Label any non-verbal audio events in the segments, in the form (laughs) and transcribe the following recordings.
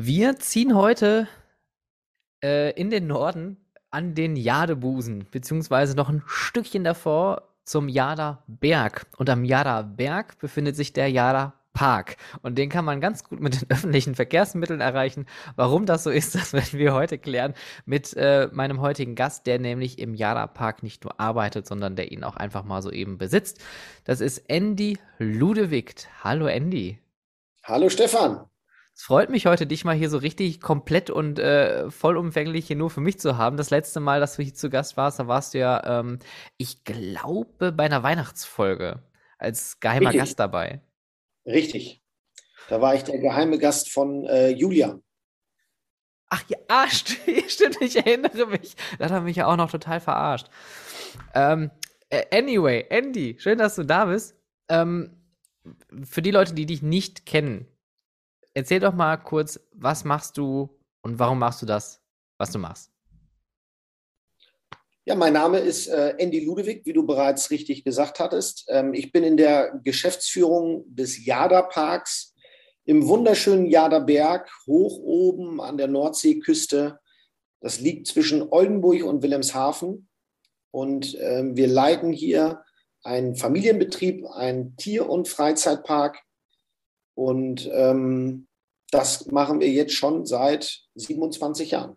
Wir ziehen heute äh, in den Norden an den Jadebusen, beziehungsweise noch ein Stückchen davor zum Jada Berg. Und am Jada Berg befindet sich der Jada Park. Und den kann man ganz gut mit den (laughs) öffentlichen Verkehrsmitteln erreichen. Warum das so ist, (laughs) das werden wir heute klären mit äh, meinem heutigen Gast, der nämlich im Jada Park nicht nur arbeitet, sondern der ihn auch einfach mal so eben besitzt. Das ist Andy Ludewig. Hallo Andy. Hallo Stefan. Es freut mich heute, dich mal hier so richtig komplett und äh, vollumfänglich hier nur für mich zu haben. Das letzte Mal, dass du hier zu Gast warst, da warst du ja, ähm, ich glaube, bei einer Weihnachtsfolge als geheimer richtig. Gast dabei. Richtig. Da war ich der geheime Gast von äh, Julian. Ach ja, ah, (laughs) stimmt, ich erinnere mich. Da hat er mich ja auch noch total verarscht. Ähm, anyway, Andy, schön, dass du da bist. Ähm, für die Leute, die dich nicht kennen, erzähl doch mal kurz, was machst du und warum machst du das, was du machst? Ja, mein Name ist äh, Andy Ludewig, wie du bereits richtig gesagt hattest. Ähm, ich bin in der Geschäftsführung des Jada Parks im wunderschönen Jada Berg, hoch oben an der Nordseeküste. Das liegt zwischen Oldenburg und Wilhelmshaven. Und äh, wir leiten hier einen Familienbetrieb, einen Tier- und Freizeitpark. Und ähm, das machen wir jetzt schon seit 27 Jahren.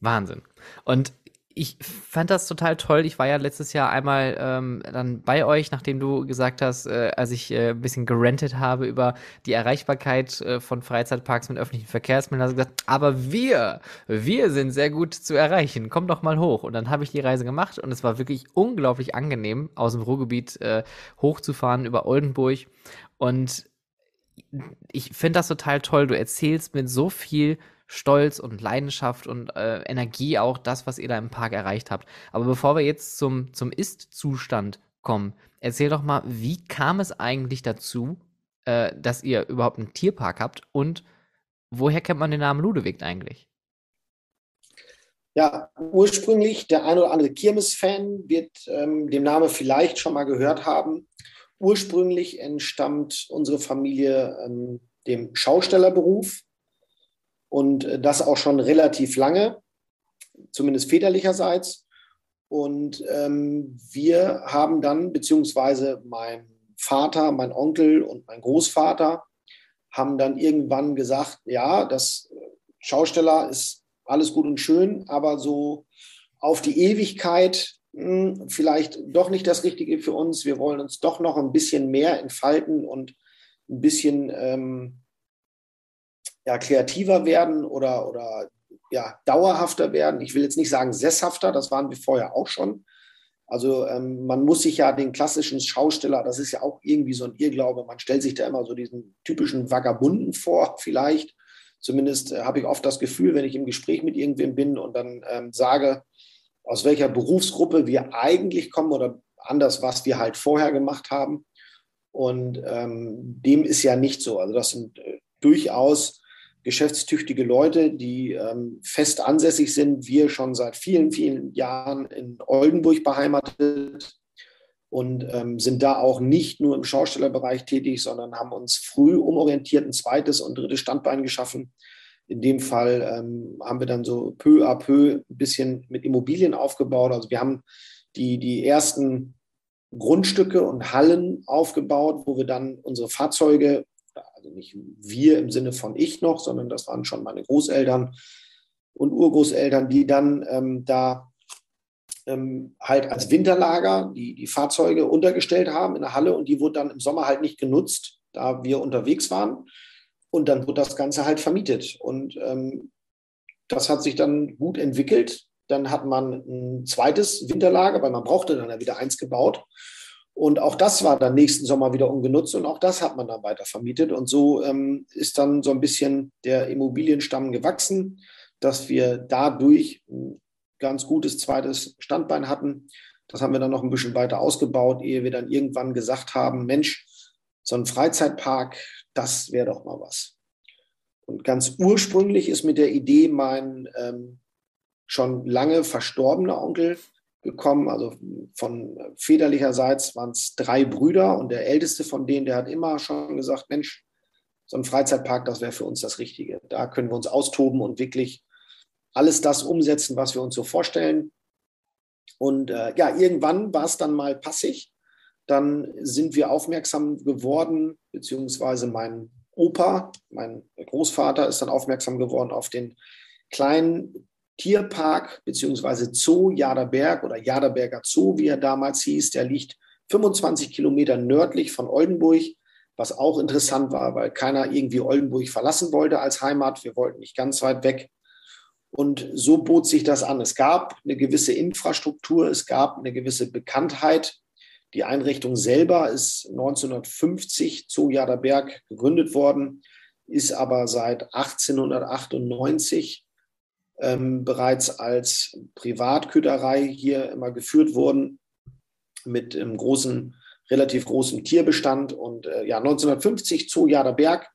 Wahnsinn. Und ich fand das total toll. Ich war ja letztes Jahr einmal ähm, dann bei euch, nachdem du gesagt hast, äh, als ich äh, ein bisschen gerentet habe über die Erreichbarkeit äh, von Freizeitparks mit öffentlichen Verkehrsmitteln, hast du gesagt, aber wir, wir sind sehr gut zu erreichen. Komm doch mal hoch. Und dann habe ich die Reise gemacht und es war wirklich unglaublich angenehm, aus dem Ruhrgebiet äh, hochzufahren über Oldenburg. Und ich finde das total toll. Du erzählst mit so viel Stolz und Leidenschaft und äh, Energie auch das, was ihr da im Park erreicht habt. Aber bevor wir jetzt zum, zum Ist-Zustand kommen, erzähl doch mal, wie kam es eigentlich dazu, äh, dass ihr überhaupt einen Tierpark habt und woher kennt man den Namen Ludewig eigentlich? Ja, ursprünglich, der ein oder andere Kirmes-Fan wird ähm, den Namen vielleicht schon mal gehört haben. Ursprünglich entstammt unsere Familie ähm, dem Schaustellerberuf und äh, das auch schon relativ lange, zumindest väterlicherseits. Und ähm, wir haben dann, beziehungsweise mein Vater, mein Onkel und mein Großvater haben dann irgendwann gesagt, ja, das Schausteller ist alles gut und schön, aber so auf die Ewigkeit hm, vielleicht doch nicht das Richtige für uns. Wir wollen uns doch noch ein bisschen mehr entfalten und ein bisschen ähm, ja, kreativer werden oder, oder ja, dauerhafter werden. Ich will jetzt nicht sagen sesshafter, das waren wir vorher auch schon. Also ähm, man muss sich ja den klassischen Schausteller, das ist ja auch irgendwie so ein Irrglaube, man stellt sich da immer so diesen typischen Vagabunden vor, (laughs) vielleicht. Zumindest äh, habe ich oft das Gefühl, wenn ich im Gespräch mit irgendwem bin und dann ähm, sage, aus welcher Berufsgruppe wir eigentlich kommen oder anders, was wir halt vorher gemacht haben. Und ähm, dem ist ja nicht so. Also das sind äh, durchaus geschäftstüchtige Leute, die ähm, fest ansässig sind. Wir schon seit vielen, vielen Jahren in Oldenburg beheimatet und ähm, sind da auch nicht nur im Schaustellerbereich tätig, sondern haben uns früh umorientiert, ein zweites und drittes Standbein geschaffen in dem Fall ähm, haben wir dann so peu à peu ein bisschen mit Immobilien aufgebaut. Also wir haben die, die ersten Grundstücke und Hallen aufgebaut, wo wir dann unsere Fahrzeuge, also nicht wir im Sinne von ich noch, sondern das waren schon meine Großeltern und Urgroßeltern, die dann ähm, da ähm, halt als Winterlager die, die Fahrzeuge untergestellt haben in der Halle und die wurde dann im Sommer halt nicht genutzt, da wir unterwegs waren. Und dann wird das Ganze halt vermietet. Und ähm, das hat sich dann gut entwickelt. Dann hat man ein zweites Winterlager, weil man brauchte dann ja wieder eins gebaut. Und auch das war dann nächsten Sommer wieder ungenutzt und auch das hat man dann weiter vermietet. Und so ähm, ist dann so ein bisschen der Immobilienstamm gewachsen, dass wir dadurch ein ganz gutes zweites Standbein hatten. Das haben wir dann noch ein bisschen weiter ausgebaut, ehe wir dann irgendwann gesagt haben, Mensch, so ein Freizeitpark, das wäre doch mal was. Und ganz ursprünglich ist mit der Idee mein ähm, schon lange verstorbener Onkel gekommen. Also von väterlicherseits waren es drei Brüder und der älteste von denen, der hat immer schon gesagt, Mensch, so ein Freizeitpark, das wäre für uns das Richtige. Da können wir uns austoben und wirklich alles das umsetzen, was wir uns so vorstellen. Und äh, ja, irgendwann war es dann mal passig. Dann sind wir aufmerksam geworden, beziehungsweise mein Opa, mein Großvater, ist dann aufmerksam geworden auf den kleinen Tierpark beziehungsweise Zoo Jaderberg oder Jaderberger Zoo, wie er damals hieß. Der liegt 25 Kilometer nördlich von Oldenburg, was auch interessant war, weil keiner irgendwie Oldenburg verlassen wollte als Heimat. Wir wollten nicht ganz weit weg. Und so bot sich das an. Es gab eine gewisse Infrastruktur, es gab eine gewisse Bekanntheit. Die Einrichtung selber ist 1950 Zoo Jaderberg gegründet worden, ist aber seit 1898 ähm, bereits als Privatkütterei hier immer geführt worden mit einem großen, relativ großen Tierbestand. Und äh, ja, 1950 Zoo Jaderberg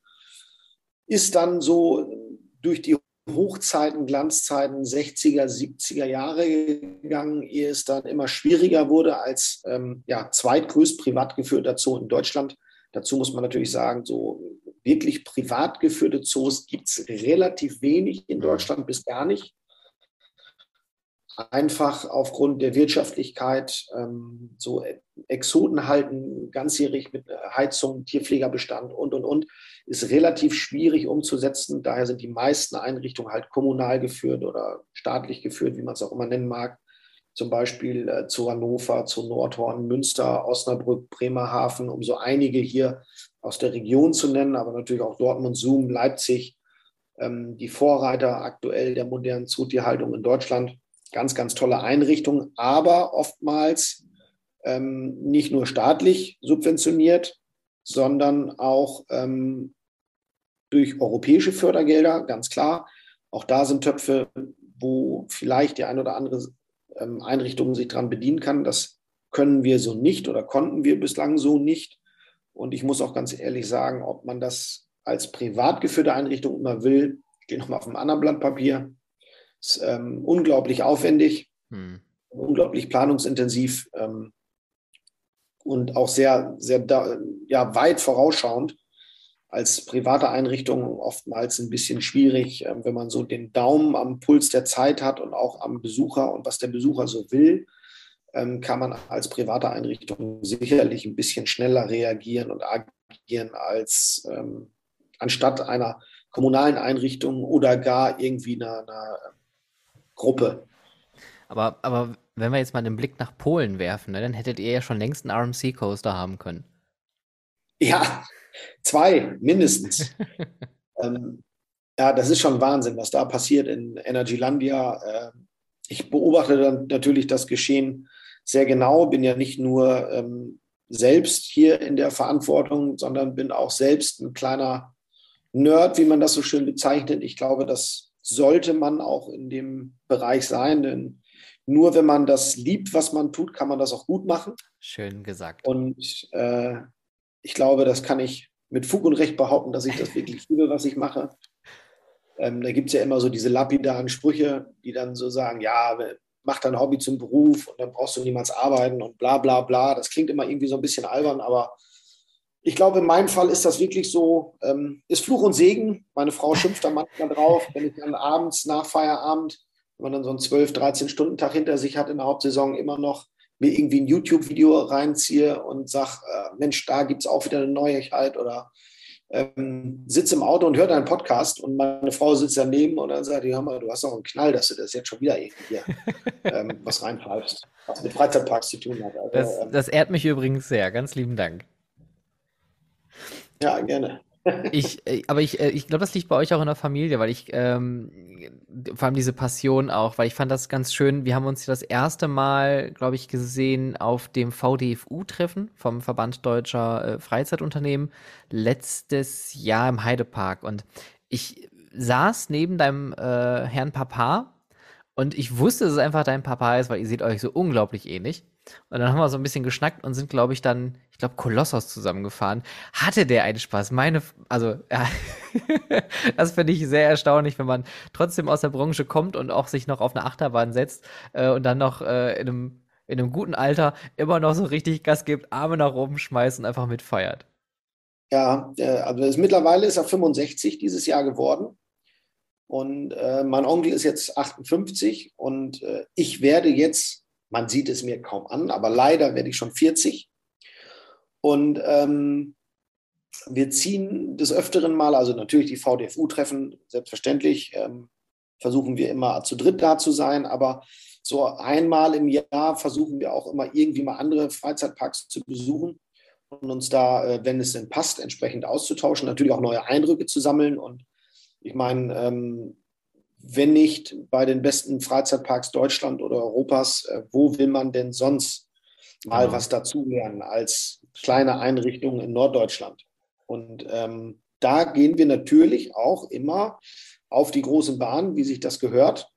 ist dann so durch die Hochzeiten, Glanzzeiten 60er, 70er Jahre gegangen, ehe es dann immer schwieriger wurde als ähm, ja, zweitgrößt privat geführter Zoo in Deutschland. Dazu muss man natürlich sagen, so wirklich privat geführte Zoos gibt es relativ wenig in Deutschland bis gar nicht. Einfach aufgrund der Wirtschaftlichkeit, ähm, so Exoten halten ganzjährig mit Heizung, Tierpflegerbestand und, und, und, ist relativ schwierig umzusetzen. Daher sind die meisten Einrichtungen halt kommunal geführt oder staatlich geführt, wie man es auch immer nennen mag. Zum Beispiel äh, zu Hannover, zu Nordhorn, Münster, Osnabrück, Bremerhaven, um so einige hier aus der Region zu nennen, aber natürlich auch Dortmund, Zoom, Leipzig, ähm, die Vorreiter aktuell der modernen Zootierhaltung in Deutschland. Ganz, ganz tolle Einrichtungen, aber oftmals ähm, nicht nur staatlich subventioniert, sondern auch ähm, durch europäische Fördergelder, ganz klar. Auch da sind Töpfe, wo vielleicht die eine oder andere ähm, Einrichtung sich dran bedienen kann. Das können wir so nicht oder konnten wir bislang so nicht. Und ich muss auch ganz ehrlich sagen, ob man das als privat geführte Einrichtung immer will, steht nochmal auf einem anderen Blatt Papier. Ist ähm, unglaublich aufwendig, hm. unglaublich planungsintensiv ähm, und auch sehr, sehr da, ja, weit vorausschauend. Als private Einrichtung oftmals ein bisschen schwierig, äh, wenn man so den Daumen am Puls der Zeit hat und auch am Besucher und was der Besucher so will ähm, kann man als private Einrichtung sicherlich ein bisschen schneller reagieren und agieren als ähm, anstatt einer kommunalen Einrichtung oder gar irgendwie einer, einer Gruppe. Aber, aber wenn wir jetzt mal den Blick nach Polen werfen, ne, dann hättet ihr ja schon längst einen RMC-Coaster haben können. Ja, zwei mindestens. (laughs) ähm, ja, das ist schon Wahnsinn, was da passiert in Energylandia. Äh, ich beobachte dann natürlich das Geschehen sehr genau, bin ja nicht nur ähm, selbst hier in der Verantwortung, sondern bin auch selbst ein kleiner Nerd, wie man das so schön bezeichnet. Ich glaube, das sollte man auch in dem Bereich sein, denn nur wenn man das liebt, was man tut, kann man das auch gut machen. Schön gesagt. Und äh, ich glaube, das kann ich mit Fug und Recht behaupten, dass ich das wirklich (laughs) liebe, was ich mache. Ähm, da gibt es ja immer so diese lapidaren Sprüche, die dann so sagen, ja, mach dein Hobby zum Beruf und dann brauchst du niemals arbeiten und bla bla bla. Das klingt immer irgendwie so ein bisschen albern, aber ich glaube, in meinem Fall ist das wirklich so, ähm, ist Fluch und Segen. Meine Frau (laughs) schimpft da manchmal drauf, wenn ich dann abends nach Feierabend, wenn man dann so einen 12, 13 Stunden Tag hinter sich hat in der Hauptsaison, immer noch mir irgendwie ein YouTube-Video reinziehe und sage, äh, Mensch, da gibt es auch wieder eine Neuigkeit oder ähm, sitze im Auto und höre deinen Podcast und meine Frau sitzt daneben und dann sagt die, hör mal, du hast doch einen Knall, dass du das jetzt schon wieder irgendwie hier (laughs) ähm, was reinpfeifst, was mit Freizeitparks zu tun hat. Also, das, ähm, das ehrt mich übrigens sehr. Ganz lieben Dank. Ja, gerne (laughs) ich, äh, aber ich, äh, ich glaube, das liegt bei euch auch in der Familie, weil ich ähm, vor allem diese Passion auch, weil ich fand das ganz schön. Wir haben uns das erste Mal, glaube ich, gesehen auf dem VDFU-Treffen vom Verband Deutscher äh, Freizeitunternehmen letztes Jahr im Heidepark und ich saß neben deinem äh, Herrn Papa und ich wusste, dass es einfach dein Papa ist, weil ihr seht euch so unglaublich ähnlich. Und dann haben wir so ein bisschen geschnackt und sind, glaube ich, dann, ich glaube, Kolossos zusammengefahren. Hatte der einen Spaß? Meine, also, ja, (laughs) das finde ich sehr erstaunlich, wenn man trotzdem aus der Branche kommt und auch sich noch auf eine Achterbahn setzt äh, und dann noch äh, in, einem, in einem guten Alter immer noch so richtig Gas gibt, Arme nach oben schmeißt und einfach mitfeiert. Ja, äh, also ist, mittlerweile ist er 65 dieses Jahr geworden. Und äh, mein Onkel ist jetzt 58 und äh, ich werde jetzt, man sieht es mir kaum an, aber leider werde ich schon 40. Und ähm, wir ziehen des Öfteren mal, also natürlich die VDFU-Treffen, selbstverständlich ähm, versuchen wir immer zu dritt da zu sein, aber so einmal im Jahr versuchen wir auch immer irgendwie mal andere Freizeitparks zu besuchen und uns da, äh, wenn es denn passt, entsprechend auszutauschen, natürlich auch neue Eindrücke zu sammeln. Und ich meine, ähm, wenn nicht bei den besten Freizeitparks Deutschland oder Europas, äh, wo will man denn sonst mal ja. was dazulernen als kleine Einrichtung in Norddeutschland? Und ähm, da gehen wir natürlich auch immer auf die großen Bahnen, wie sich das gehört.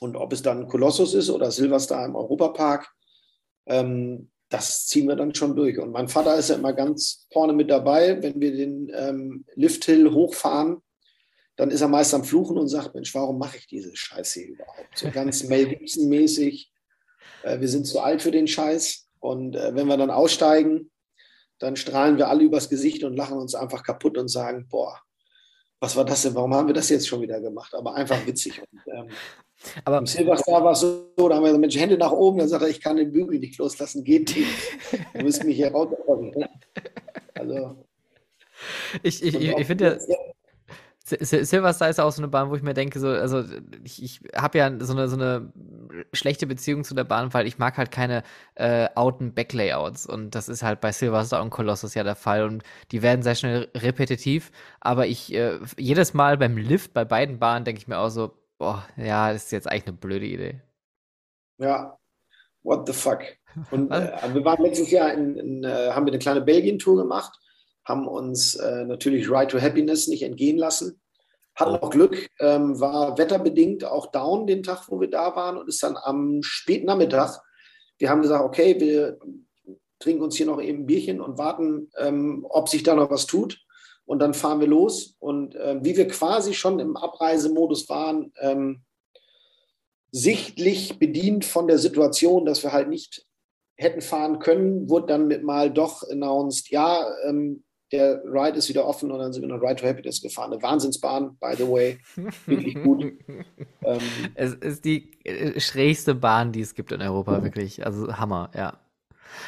Und ob es dann Kolossus ist oder Silverstar im Europapark, ähm, das ziehen wir dann schon durch. Und mein Vater ist ja immer ganz vorne mit dabei, wenn wir den ähm, Lifthill hochfahren, dann ist er meist am Fluchen und sagt, Mensch, warum mache ich diese Scheiße hier überhaupt? So ganz Mel Gibson-mäßig, äh, wir sind zu alt für den Scheiß. Und äh, wenn wir dann aussteigen, dann strahlen wir alle übers Gesicht und lachen uns einfach kaputt und sagen, boah, was war das denn? Warum haben wir das jetzt schon wieder gemacht? Aber einfach witzig. Und, ähm, aber im Silverstar war es so, da haben wir Mensch, Hände nach oben, dann sagt er, ich kann den Bügel nicht loslassen, geht nicht. Du müsst mich hier rauskommen. Also. Ich, ich, ich, ich finde ja. Silverstar ist auch so eine Bahn, wo ich mir denke, so, also ich, ich habe ja so eine, so eine schlechte Beziehung zu der Bahn, weil ich mag halt keine äh, outen Backlayouts. Und das ist halt bei Silverstar und Colossus ja der Fall. Und die werden sehr schnell repetitiv, aber ich äh, jedes Mal beim Lift bei beiden Bahnen denke ich mir auch so, boah, ja, das ist jetzt eigentlich eine blöde Idee. Ja, what the fuck. Und (laughs) äh, wir waren letztes Jahr in, in äh, haben wir eine kleine Belgien-Tour gemacht haben uns äh, natürlich Right to Happiness nicht entgehen lassen. Hatten auch Glück, ähm, war wetterbedingt auch down den Tag, wo wir da waren und ist dann am späten Nachmittag. Wir haben gesagt, okay, wir trinken uns hier noch eben ein Bierchen und warten, ähm, ob sich da noch was tut. Und dann fahren wir los. Und äh, wie wir quasi schon im Abreisemodus waren, ähm, sichtlich bedient von der Situation, dass wir halt nicht hätten fahren können, wurde dann mit mal doch announced, ja, ähm, der Ride ist wieder offen und dann sind wir noch Ride to Happiness gefahren. Eine Wahnsinnsbahn, by the way. Wirklich gut. (laughs) ähm, es ist die äh, schrägste Bahn, die es gibt in Europa, mhm. wirklich. Also Hammer, ja.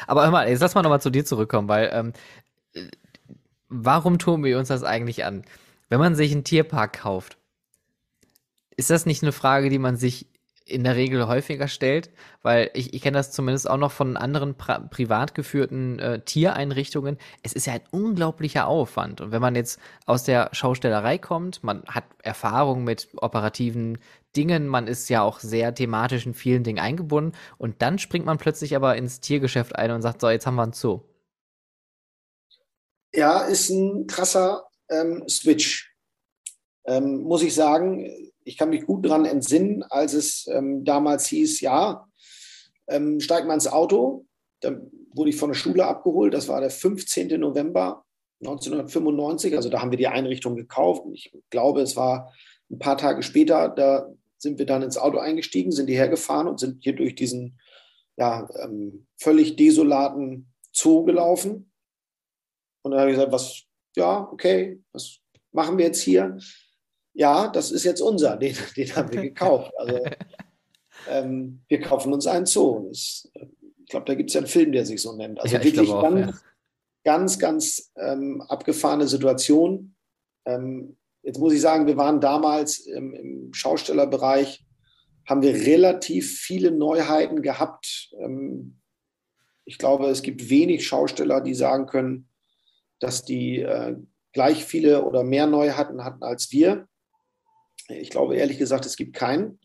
Aber hör mal, jetzt lass mal nochmal zu dir zurückkommen, weil ähm, warum tun wir uns das eigentlich an? Wenn man sich einen Tierpark kauft, ist das nicht eine Frage, die man sich in der Regel häufiger stellt, weil ich, ich kenne das zumindest auch noch von anderen privat geführten äh, Tiereinrichtungen. Es ist ja ein unglaublicher Aufwand. Und wenn man jetzt aus der Schaustellerei kommt, man hat Erfahrung mit operativen Dingen, man ist ja auch sehr thematisch in vielen Dingen eingebunden und dann springt man plötzlich aber ins Tiergeschäft ein und sagt, so, jetzt haben wir einen Zoo. Ja, ist ein krasser ähm, Switch. Ähm, muss ich sagen, ich kann mich gut daran entsinnen, als es ähm, damals hieß, ja, ähm, steig mal ins Auto. Dann wurde ich von der Schule abgeholt. Das war der 15. November 1995. Also da haben wir die Einrichtung gekauft. Ich glaube, es war ein paar Tage später, da sind wir dann ins Auto eingestiegen, sind hierher gefahren und sind hier durch diesen ja, ähm, völlig desolaten Zoo gelaufen. Und dann habe ich gesagt, was, ja, okay, was machen wir jetzt hier? Ja, das ist jetzt unser, den, (laughs) den haben wir gekauft. Also (laughs) ähm, wir kaufen uns einen Zoo. Das, ich glaube, da gibt es ja einen Film, der sich so nennt. Also ja, wirklich auch, ganz, ja. ganz, ganz ähm, abgefahrene Situation. Ähm, jetzt muss ich sagen, wir waren damals im, im, Schaustellerbereich, haben wir relativ viele Neuheiten gehabt. Ähm, ich glaube, es gibt wenig Schausteller, die sagen können, dass die äh, gleich viele oder mehr Neuheiten hatten als wir. Ich glaube ehrlich gesagt, es gibt keinen.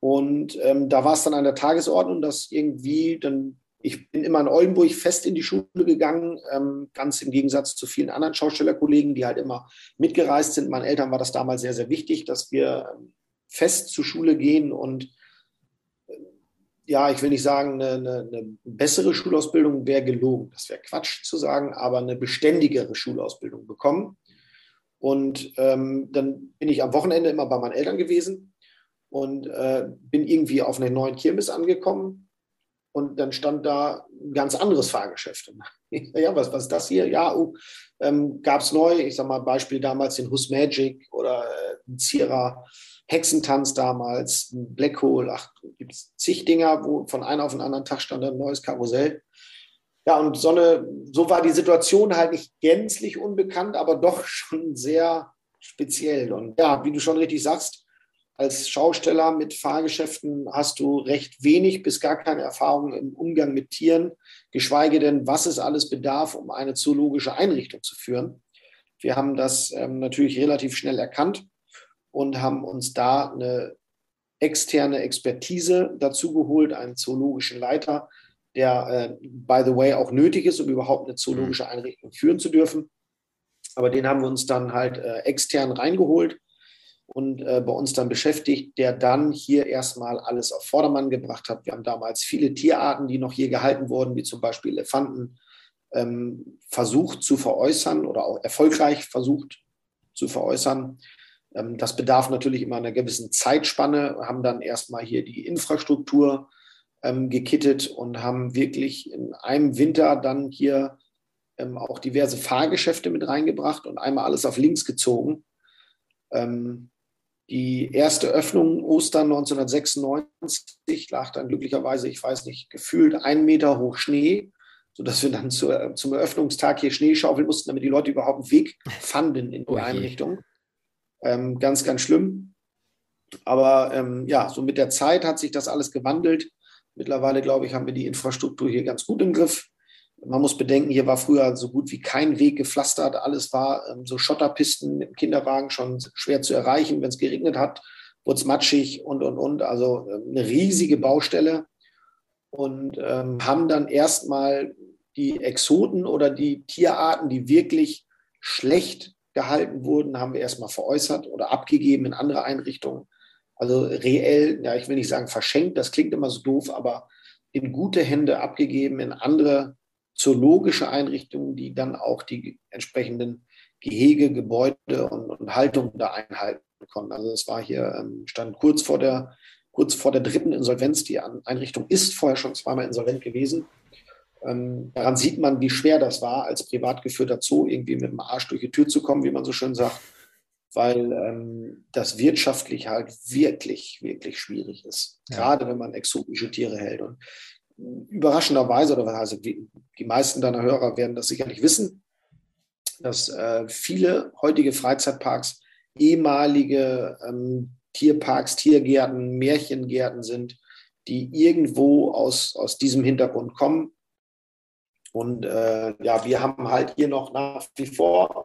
Und ähm, da war es dann an der Tagesordnung, dass irgendwie dann, ich bin immer in Oldenburg fest in die Schule gegangen, ähm, ganz im Gegensatz zu vielen anderen Schaustellerkollegen, die halt immer mitgereist sind. Meinen Eltern war das damals sehr, sehr wichtig, dass wir ähm, fest zur Schule gehen und äh, ja, ich will nicht sagen, eine, eine, eine bessere Schulausbildung wäre gelogen. Das wäre Quatsch zu sagen, aber eine beständigere Schulausbildung bekommen. Und ähm, dann bin ich am Wochenende immer bei meinen Eltern gewesen und äh, bin irgendwie auf einer neuen Kirmes angekommen. und dann stand da ein ganz anderes Fahrgeschäft. (laughs) ja, was, was ist das hier? Ja, oh, ähm, gab es neu, ich sag mal, Beispiel damals den Hus Magic oder äh, Zierer Hexentanz damals, ein Black Hole, ach, gibt es zig Dinger, wo von einem auf den anderen Tag stand ein neues Karussell. Ja, und so, eine, so war die Situation halt nicht gänzlich unbekannt, aber doch schon sehr speziell. Und ja, wie du schon richtig sagst, als Schausteller mit Fahrgeschäften hast du recht wenig bis gar keine Erfahrung im Umgang mit Tieren, geschweige denn, was es alles bedarf, um eine zoologische Einrichtung zu führen. Wir haben das ähm, natürlich relativ schnell erkannt und haben uns da eine externe Expertise dazu geholt, einen zoologischen Leiter, der, äh, by the way, auch nötig ist, um überhaupt eine zoologische Einrichtung führen zu dürfen. Aber den haben wir uns dann halt äh, extern reingeholt und äh, bei uns dann beschäftigt, der dann hier erstmal alles auf Vordermann gebracht hat. Wir haben damals viele Tierarten, die noch hier gehalten wurden, wie zum Beispiel Elefanten, ähm, versucht zu veräußern oder auch erfolgreich versucht zu veräußern. Ähm, das bedarf natürlich immer einer gewissen Zeitspanne, Wir haben dann erstmal hier die Infrastruktur ähm, gekittet und haben wirklich in einem Winter dann hier ähm, auch diverse Fahrgeschäfte mit reingebracht und einmal alles auf links gezogen. Ähm, die erste Öffnung Ostern 1996 lag dann glücklicherweise, ich weiß nicht, gefühlt einen Meter hoch Schnee, sodass wir dann zu, zum Eröffnungstag hier Schnee schaufeln mussten, damit die Leute überhaupt einen Weg fanden in die okay. Einrichtung. Ähm, ganz, ganz schlimm. Aber ähm, ja, so mit der Zeit hat sich das alles gewandelt. Mittlerweile, glaube ich, haben wir die Infrastruktur hier ganz gut im Griff. Man muss bedenken, hier war früher so gut wie kein Weg gepflastert. Alles war ähm, so Schotterpisten dem Kinderwagen schon schwer zu erreichen. Wenn es geregnet hat, wurde es matschig und, und, und. Also ähm, eine riesige Baustelle. Und ähm, haben dann erstmal die Exoten oder die Tierarten, die wirklich schlecht gehalten wurden, haben wir erstmal veräußert oder abgegeben in andere Einrichtungen. Also reell, ja, ich will nicht sagen verschenkt, das klingt immer so doof, aber in gute Hände abgegeben, in andere zoologische Einrichtungen, die dann auch die entsprechenden Gehege, Gebäude und, und Haltungen da einhalten konnten. Also es war hier, ähm, stand kurz vor der, kurz vor der dritten Insolvenz. Die Einrichtung ist vorher schon zweimal insolvent gewesen. Ähm, daran sieht man, wie schwer das war, als privat geführter Zoo irgendwie mit dem Arsch durch die Tür zu kommen, wie man so schön sagt, weil ähm, das wirtschaftlich halt wirklich, wirklich schwierig ist. Ja. Gerade wenn man exotische Tiere hält. Und überraschenderweise, oder die, die meisten deiner Hörer werden das sicherlich wissen, dass äh, viele heutige Freizeitparks ehemalige ähm, Tierparks, Tiergärten, Märchengärten sind, die irgendwo aus, aus diesem Hintergrund kommen. Und äh, ja, wir haben halt hier noch nach wie vor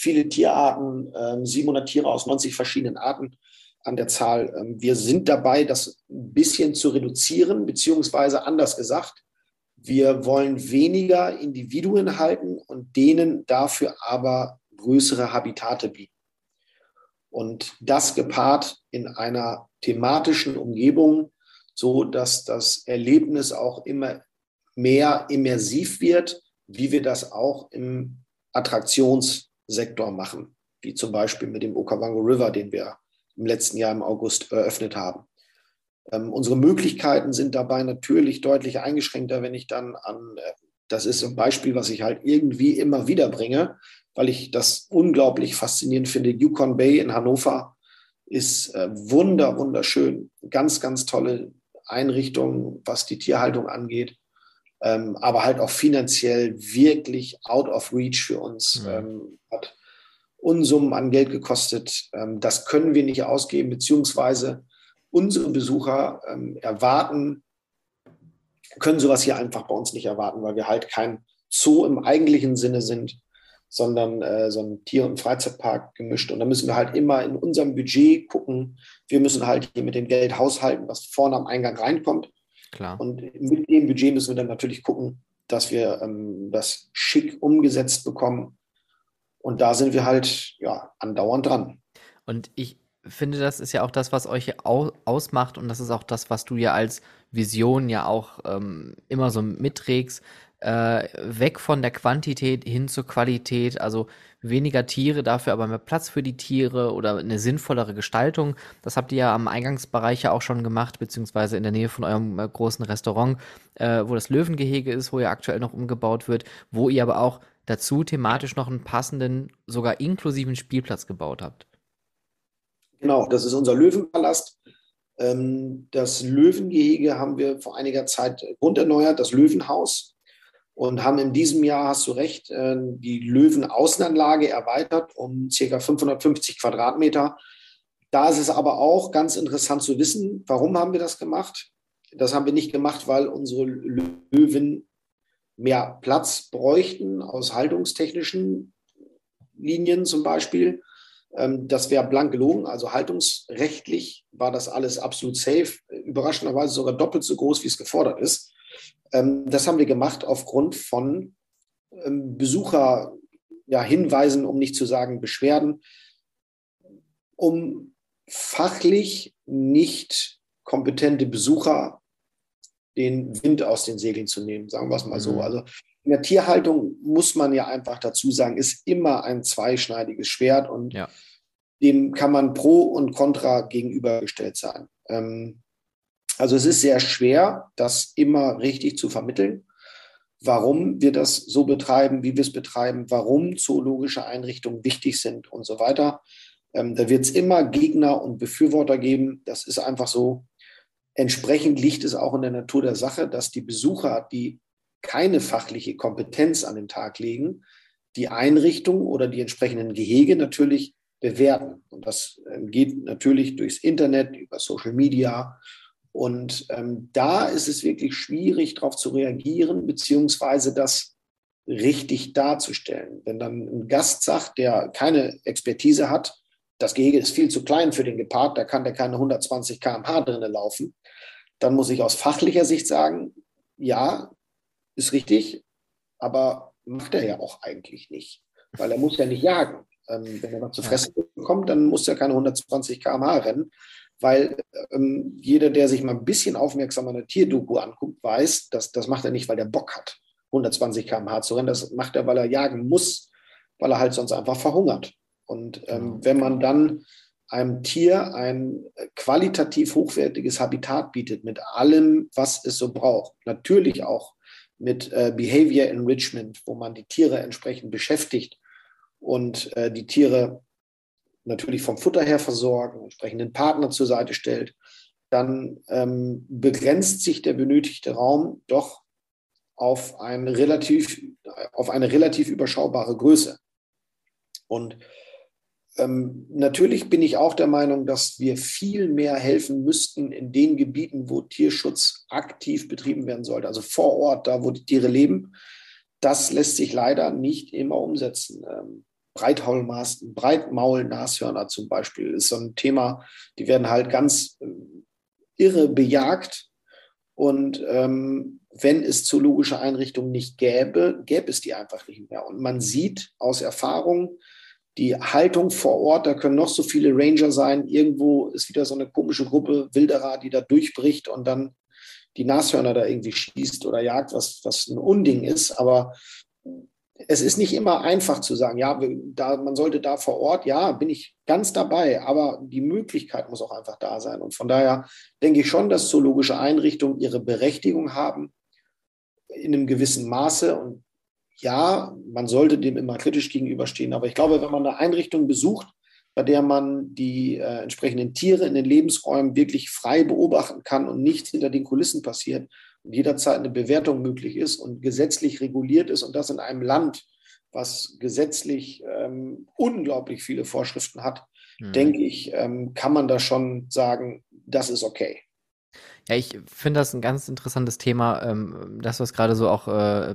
viele Tierarten, äh, 700 Tiere aus 90 verschiedenen Arten an der Zahl. Ähm, wir sind dabei, das ein bisschen zu reduzieren, beziehungsweise anders gesagt, wir wollen weniger Individuen halten und denen dafür aber größere Habitate bieten. Und das gepaart in einer thematischen Umgebung, so dass das Erlebnis auch immer mehr immersiv wird, wie wir das auch im Attraktionssektor machen, wie zum Beispiel mit dem Okavango River, den wir im letzten Jahr im August eröffnet haben. Ähm, unsere Möglichkeiten sind dabei natürlich deutlich eingeschränkter, wenn ich dann an, äh, das ist ein Beispiel, was ich halt irgendwie immer wieder bringe, weil ich das unglaublich faszinierend finde. Yukon Bay in Hannover ist äh, wunder, wunderschön. Ganz, ganz tolle Einrichtung, was die Tierhaltung angeht. Ähm, aber halt auch finanziell wirklich out of reach für uns. Mhm. Ähm, hat Unsummen an Geld gekostet. Ähm, das können wir nicht ausgeben, beziehungsweise unsere Besucher ähm, erwarten, können sowas hier einfach bei uns nicht erwarten, weil wir halt kein Zoo im eigentlichen Sinne sind, sondern äh, so ein Tier- und Freizeitpark gemischt. Und da müssen wir halt immer in unserem Budget gucken. Wir müssen halt hier mit dem Geld haushalten, was vorne am Eingang reinkommt. Klar. Und mit dem Budget müssen wir dann natürlich gucken, dass wir ähm, das schick umgesetzt bekommen und da sind wir halt ja andauernd dran. Und ich finde, das ist ja auch das, was euch au ausmacht und das ist auch das, was du ja als Vision ja auch ähm, immer so mitträgst. Äh, weg von der Quantität hin zur Qualität, also weniger Tiere, dafür aber mehr Platz für die Tiere oder eine sinnvollere Gestaltung. Das habt ihr ja am Eingangsbereich ja auch schon gemacht, beziehungsweise in der Nähe von eurem äh, großen Restaurant, äh, wo das Löwengehege ist, wo ja aktuell noch umgebaut wird, wo ihr aber auch dazu thematisch noch einen passenden, sogar inklusiven Spielplatz gebaut habt. Genau, das ist unser Löwenpalast. Ähm, das Löwengehege haben wir vor einiger Zeit grunderneuert, das Löwenhaus. Und haben in diesem Jahr, hast du recht, äh, die Löwenaußenanlage erweitert um ca. 550 Quadratmeter. Da ist es aber auch ganz interessant zu wissen, warum haben wir das gemacht? Das haben wir nicht gemacht, weil unsere Löwen mehr Platz bräuchten aus haltungstechnischen Linien zum Beispiel, ähm, das wäre blank gelogen. Also haltungsrechtlich war das alles absolut safe. Überraschenderweise sogar doppelt so groß, wie es gefordert ist. Ähm, das haben wir gemacht aufgrund von ähm, Besucherhinweisen, um nicht zu sagen Beschwerden, um fachlich nicht kompetente Besucher den Wind aus den Segeln zu nehmen, sagen wir es mal so. Mhm. Also in der Tierhaltung muss man ja einfach dazu sagen, ist immer ein zweischneidiges Schwert und ja. dem kann man pro und contra gegenübergestellt sein. Ähm, also es ist sehr schwer, das immer richtig zu vermitteln, warum wir das so betreiben, wie wir es betreiben, warum zoologische Einrichtungen wichtig sind und so weiter. Ähm, da wird es immer Gegner und Befürworter geben. Das ist einfach so. Entsprechend liegt es auch in der Natur der Sache, dass die Besucher, die keine fachliche Kompetenz an den Tag legen, die Einrichtung oder die entsprechenden Gehege natürlich bewerten. Und das ähm, geht natürlich durchs Internet, über Social Media. Und ähm, da ist es wirklich schwierig, darauf zu reagieren, beziehungsweise das richtig darzustellen. Wenn dann ein Gast sagt, der keine Expertise hat, das Gehege ist viel zu klein für den Gepard, da kann der keine 120 km/h drinnen laufen, dann muss ich aus fachlicher Sicht sagen, ja, ist richtig, aber macht er ja auch eigentlich nicht, weil er muss ja nicht jagen. Ähm, wenn er noch zu fressen bekommt, dann muss er keine 120 km/h rennen, weil ähm, jeder, der sich mal ein bisschen aufmerksam an der Tierdoku anguckt, weiß, dass das macht er nicht, weil der Bock hat, 120 km/h zu rennen. Das macht er, weil er jagen muss, weil er halt sonst einfach verhungert. Und ähm, genau. wenn man dann einem Tier ein qualitativ hochwertiges Habitat bietet mit allem, was es so braucht, natürlich auch mit äh, Behavior Enrichment, wo man die Tiere entsprechend beschäftigt und äh, die Tiere natürlich vom Futter her versorgen, entsprechenden Partner zur Seite stellt, dann ähm, begrenzt sich der benötigte Raum doch auf, ein relativ, auf eine relativ überschaubare Größe. Und ähm, natürlich bin ich auch der Meinung, dass wir viel mehr helfen müssten in den Gebieten, wo Tierschutz aktiv betrieben werden sollte, also vor Ort, da wo die Tiere leben. Das lässt sich leider nicht immer umsetzen. Ähm, Breitmaul-Nashörner zum Beispiel ist so ein Thema, die werden halt ganz äh, irre bejagt. Und ähm, wenn es zoologische Einrichtungen nicht gäbe, gäbe es die einfach nicht mehr. Und man sieht aus Erfahrung, die Haltung vor Ort, da können noch so viele Ranger sein. Irgendwo ist wieder so eine komische Gruppe Wilderer, die da durchbricht und dann die Nashörner da irgendwie schießt oder jagt, was, was ein Unding ist. Aber es ist nicht immer einfach zu sagen, ja, da, man sollte da vor Ort, ja, bin ich ganz dabei, aber die Möglichkeit muss auch einfach da sein. Und von daher denke ich schon, dass zoologische Einrichtungen ihre Berechtigung haben in einem gewissen Maße. Und ja, man sollte dem immer kritisch gegenüberstehen. Aber ich glaube, wenn man eine Einrichtung besucht, bei der man die äh, entsprechenden Tiere in den Lebensräumen wirklich frei beobachten kann und nichts hinter den Kulissen passiert und jederzeit eine Bewertung möglich ist und gesetzlich reguliert ist und das in einem Land, was gesetzlich ähm, unglaublich viele Vorschriften hat, mhm. denke ich, ähm, kann man da schon sagen, das ist okay. Ja, ich finde das ein ganz interessantes Thema, ähm, dass du es gerade so auch äh,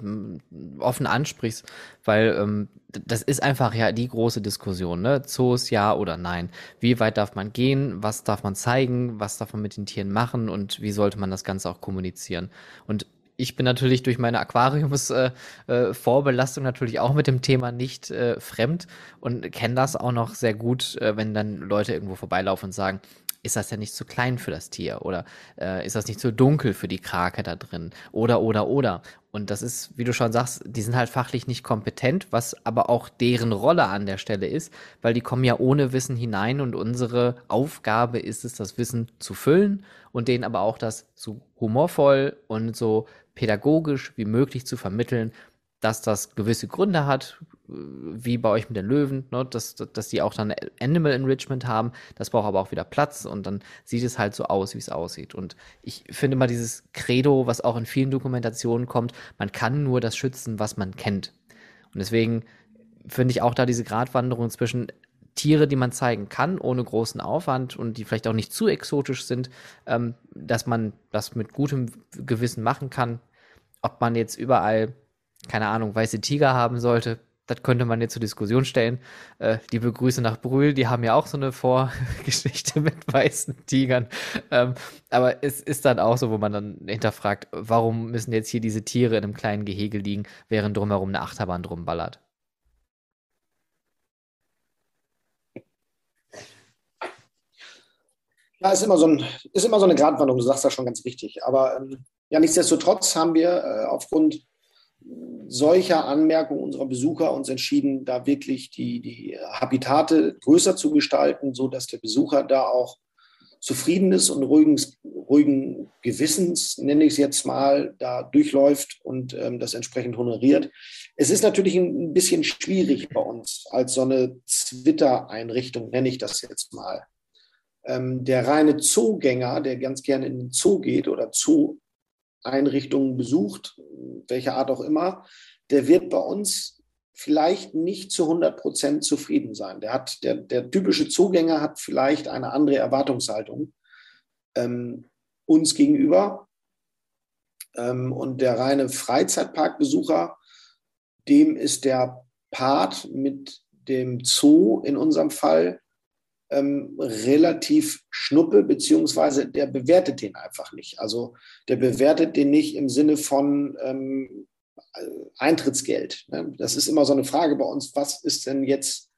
offen ansprichst, weil ähm, das ist einfach ja die große Diskussion, ne? Zoos ja oder nein. Wie weit darf man gehen? Was darf man zeigen? Was darf man mit den Tieren machen? Und wie sollte man das Ganze auch kommunizieren? Und ich bin natürlich durch meine Aquariums-Vorbelastung äh, äh, natürlich auch mit dem Thema nicht äh, fremd und kenne das auch noch sehr gut, äh, wenn dann Leute irgendwo vorbeilaufen und sagen, ist das ja nicht zu klein für das Tier oder äh, ist das nicht zu dunkel für die Krake da drin? Oder oder oder. Und das ist, wie du schon sagst, die sind halt fachlich nicht kompetent, was aber auch deren Rolle an der Stelle ist, weil die kommen ja ohne Wissen hinein und unsere Aufgabe ist es, das Wissen zu füllen und denen aber auch das so humorvoll und so pädagogisch wie möglich zu vermitteln, dass das gewisse Gründe hat, wie bei euch mit den Löwen, ne, dass, dass die auch dann Animal Enrichment haben. Das braucht aber auch wieder Platz und dann sieht es halt so aus, wie es aussieht. Und ich finde mal dieses Credo, was auch in vielen Dokumentationen kommt, man kann nur das schützen, was man kennt. Und deswegen finde ich auch da diese Gratwanderung zwischen Tiere, die man zeigen kann, ohne großen Aufwand und die vielleicht auch nicht zu exotisch sind, ähm, dass man das mit gutem Gewissen machen kann. Ob man jetzt überall, keine Ahnung, weiße Tiger haben sollte, das könnte man jetzt zur Diskussion stellen. Äh, liebe Grüße nach Brühl, die haben ja auch so eine Vorgeschichte (laughs) mit weißen Tigern. Ähm, aber es ist dann auch so, wo man dann hinterfragt, warum müssen jetzt hier diese Tiere in einem kleinen Gehege liegen, während drumherum eine Achterbahn drum ballert? Ja, ist immer so, ein, ist immer so eine Gratwanderung, du sagst das schon ganz richtig. Aber ähm, ja, nichtsdestotrotz haben wir äh, aufgrund solcher Anmerkungen unserer Besucher uns entschieden, da wirklich die, die Habitate größer zu gestalten, sodass der Besucher da auch zufrieden ist und ruhigen, ruhigen Gewissens, nenne ich es jetzt mal, da durchläuft und ähm, das entsprechend honoriert. Es ist natürlich ein bisschen schwierig bei uns als so eine Twitter-Einrichtung, nenne ich das jetzt mal. Ähm, der reine Zoogänger, der ganz gerne in den Zoo geht oder Zoo Einrichtungen besucht, welcher Art auch immer, der wird bei uns vielleicht nicht zu 100 Prozent zufrieden sein. Der, hat, der, der typische Zugänger hat vielleicht eine andere Erwartungshaltung ähm, uns gegenüber. Ähm, und der reine Freizeitparkbesucher, dem ist der Part mit dem Zoo in unserem Fall ähm, relativ schnuppe, beziehungsweise der bewertet den einfach nicht. Also der bewertet den nicht im Sinne von ähm, Eintrittsgeld. Ne? Das ist immer so eine Frage bei uns, was ist denn jetzt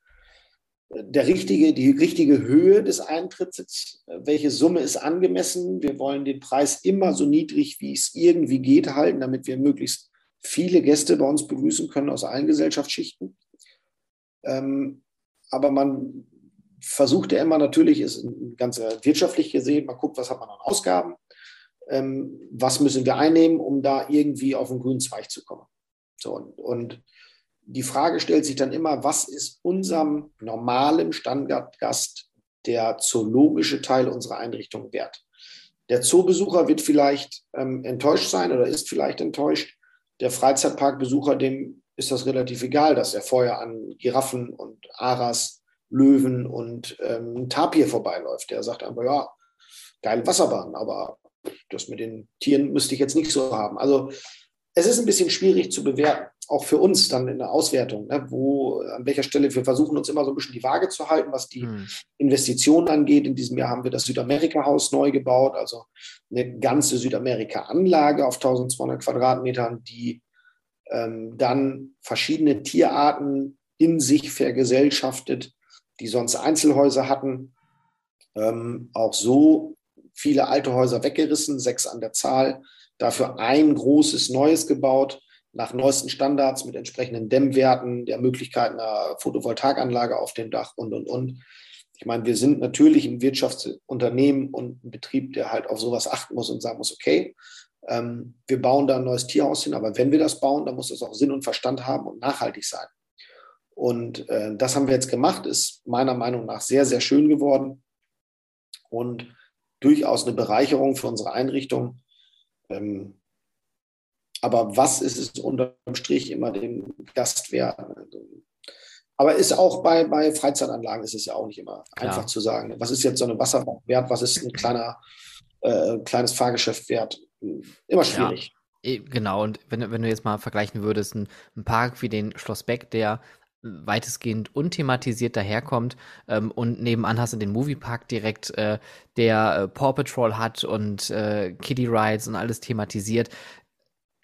der richtige, die richtige Höhe des Eintritts, welche Summe ist angemessen. Wir wollen den Preis immer so niedrig, wie es irgendwie geht, halten, damit wir möglichst viele Gäste bei uns begrüßen können aus allen Gesellschaftsschichten. Ähm, aber man versucht er immer natürlich, ist ganz wirtschaftlich gesehen, man guckt, was hat man an Ausgaben, ähm, was müssen wir einnehmen, um da irgendwie auf den grünen Zweig zu kommen. So, und, und die Frage stellt sich dann immer, was ist unserem normalen Standardgast der zoologische Teil unserer Einrichtung wert? Der Zoobesucher wird vielleicht ähm, enttäuscht sein oder ist vielleicht enttäuscht. Der Freizeitparkbesucher, dem ist das relativ egal, dass er vorher an Giraffen und Aras Löwen und ähm, Tapir vorbeiläuft. Der sagt einfach, ja, geile Wasserbahn, aber das mit den Tieren müsste ich jetzt nicht so haben. Also es ist ein bisschen schwierig zu bewerten, auch für uns dann in der Auswertung, ne, wo, an welcher Stelle wir versuchen uns immer so ein bisschen die Waage zu halten, was die hm. Investitionen angeht. In diesem Jahr haben wir das Südamerika-Haus neu gebaut, also eine ganze Südamerika-Anlage auf 1200 Quadratmetern, die ähm, dann verschiedene Tierarten in sich vergesellschaftet die sonst Einzelhäuser hatten, ähm, auch so viele alte Häuser weggerissen, sechs an der Zahl, dafür ein großes neues gebaut, nach neuesten Standards mit entsprechenden Dämmwerten, der Möglichkeit einer Photovoltaikanlage auf dem Dach und, und, und. Ich meine, wir sind natürlich ein Wirtschaftsunternehmen und ein Betrieb, der halt auf sowas achten muss und sagen muss, okay, ähm, wir bauen da ein neues Tierhaus hin, aber wenn wir das bauen, dann muss das auch Sinn und Verstand haben und nachhaltig sein. Und äh, das haben wir jetzt gemacht, ist meiner Meinung nach sehr, sehr schön geworden und durchaus eine Bereicherung für unsere Einrichtung. Ähm, aber was ist es unterm Strich immer dem Gast wert? Aber ist auch bei, bei Freizeitanlagen ist es ja auch nicht immer Klar. einfach zu sagen, was ist jetzt so eine Wasserbank wert, was ist ein kleiner, äh, kleines Fahrgeschäft wert? Immer schwierig. Ja. Genau, und wenn, wenn du jetzt mal vergleichen würdest, ein, ein Park wie den Schloss Beck, der weitestgehend unthematisiert daherkommt ähm, und nebenan hast du den Moviepark direkt, äh, der äh, Paw Patrol hat und äh, Kiddie Rides und alles thematisiert.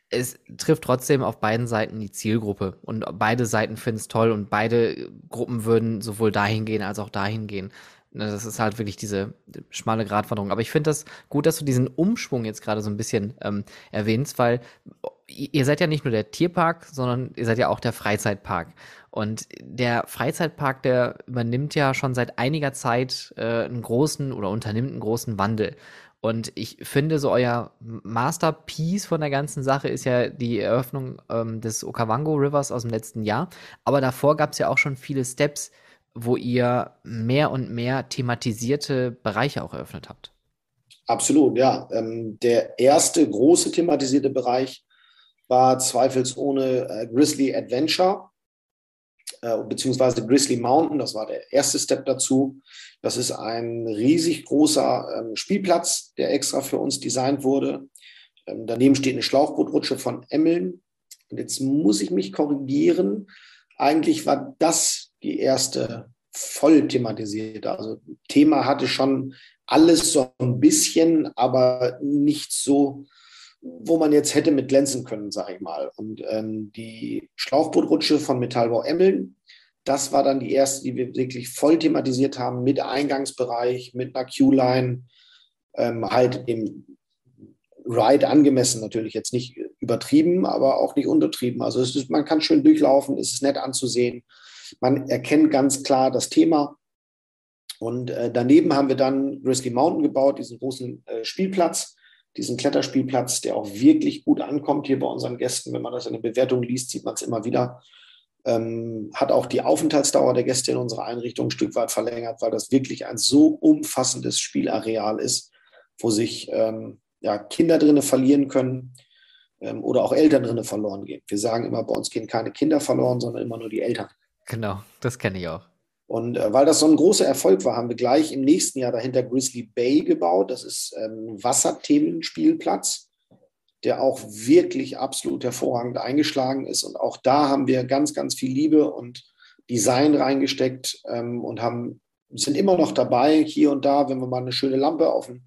es trifft trotzdem auf beiden Seiten die Zielgruppe und beide Seiten finden es toll und beide Gruppen würden sowohl dahin gehen als auch dahin gehen. Das ist halt wirklich diese schmale Gratwanderung. Aber ich finde das gut, dass du diesen Umschwung jetzt gerade so ein bisschen ähm, erwähnst, weil ihr seid ja nicht nur der Tierpark, sondern ihr seid ja auch der Freizeitpark. Und der Freizeitpark, der übernimmt ja schon seit einiger Zeit äh, einen großen oder unternimmt einen großen Wandel. Und ich finde, so euer Masterpiece von der ganzen Sache ist ja die Eröffnung ähm, des Okavango Rivers aus dem letzten Jahr. Aber davor gab es ja auch schon viele Steps, wo ihr mehr und mehr thematisierte Bereiche auch eröffnet habt. Absolut, ja. Ähm, der erste große thematisierte Bereich war zweifelsohne äh, Grizzly Adventure äh, beziehungsweise Grizzly Mountain. Das war der erste Step dazu. Das ist ein riesig großer ähm, Spielplatz, der extra für uns designt wurde. Ähm, daneben steht eine Schlauchbootrutsche von Emmeln. Und jetzt muss ich mich korrigieren. Eigentlich war das die erste voll thematisierte. Also Thema hatte schon alles so ein bisschen, aber nicht so, wo man jetzt hätte mit glänzen können, sage ich mal. Und ähm, die Schlauchbootrutsche von Metallbau Emmeln, das war dann die erste, die wir wirklich voll thematisiert haben mit Eingangsbereich, mit einer Q-Line, ähm, halt im Ride angemessen, natürlich jetzt nicht übertrieben, aber auch nicht untertrieben. Also ist, man kann schön durchlaufen, es ist nett anzusehen. Man erkennt ganz klar das Thema. Und äh, daneben haben wir dann Grizzly Mountain gebaut, diesen großen äh, Spielplatz, diesen Kletterspielplatz, der auch wirklich gut ankommt hier bei unseren Gästen. Wenn man das in der Bewertung liest, sieht man es immer wieder. Ähm, hat auch die Aufenthaltsdauer der Gäste in unserer Einrichtung ein Stück weit verlängert, weil das wirklich ein so umfassendes Spielareal ist, wo sich ähm, ja, Kinder drinnen verlieren können ähm, oder auch Eltern drinnen verloren gehen. Wir sagen immer, bei uns gehen keine Kinder verloren, sondern immer nur die Eltern. Genau, das kenne ich auch. Und äh, weil das so ein großer Erfolg war, haben wir gleich im nächsten Jahr dahinter Grizzly Bay gebaut. Das ist ähm, ein Wasserthemenspielplatz, der auch wirklich absolut hervorragend eingeschlagen ist. Und auch da haben wir ganz, ganz viel Liebe und Design reingesteckt ähm, und haben, sind immer noch dabei, hier und da, wenn wir mal eine schöne Lampe auf dem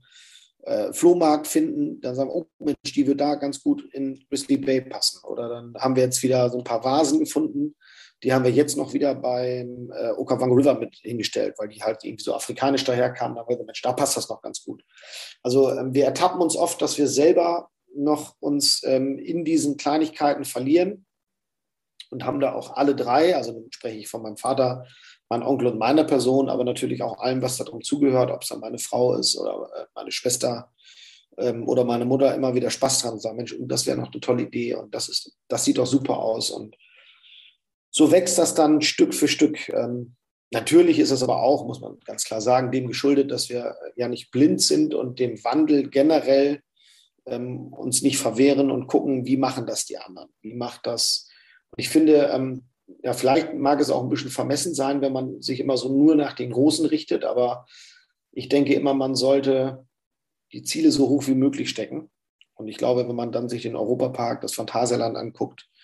äh, Flohmarkt finden, dann sagen wir, oh Mensch, die wird da ganz gut in Grizzly Bay passen. Oder dann haben wir jetzt wieder so ein paar Vasen gefunden, die haben wir jetzt noch wieder beim äh, Okavango River mit hingestellt, weil die halt irgendwie so afrikanisch daherkamen. Da haben wir Mensch, da passt das noch ganz gut. Also ähm, wir ertappen uns oft, dass wir selber noch uns ähm, in diesen Kleinigkeiten verlieren und haben da auch alle drei, also dann spreche ich von meinem Vater, meinem Onkel und meiner Person, aber natürlich auch allem, was darum zugehört, ob es dann meine Frau ist oder äh, meine Schwester ähm, oder meine Mutter immer wieder Spaß dran und sagen, Mensch, das wäre noch eine tolle Idee und das ist, das sieht doch super aus und so wächst das dann Stück für Stück. Ähm, natürlich ist es aber auch, muss man ganz klar sagen, dem geschuldet, dass wir ja nicht blind sind und dem Wandel generell ähm, uns nicht verwehren und gucken, wie machen das die anderen? Wie macht das? Und ich finde, ähm, ja, vielleicht mag es auch ein bisschen vermessen sein, wenn man sich immer so nur nach den Großen richtet, aber ich denke immer, man sollte die Ziele so hoch wie möglich stecken. Und ich glaube, wenn man dann sich den Europapark, das Phantasialand anguckt, äh,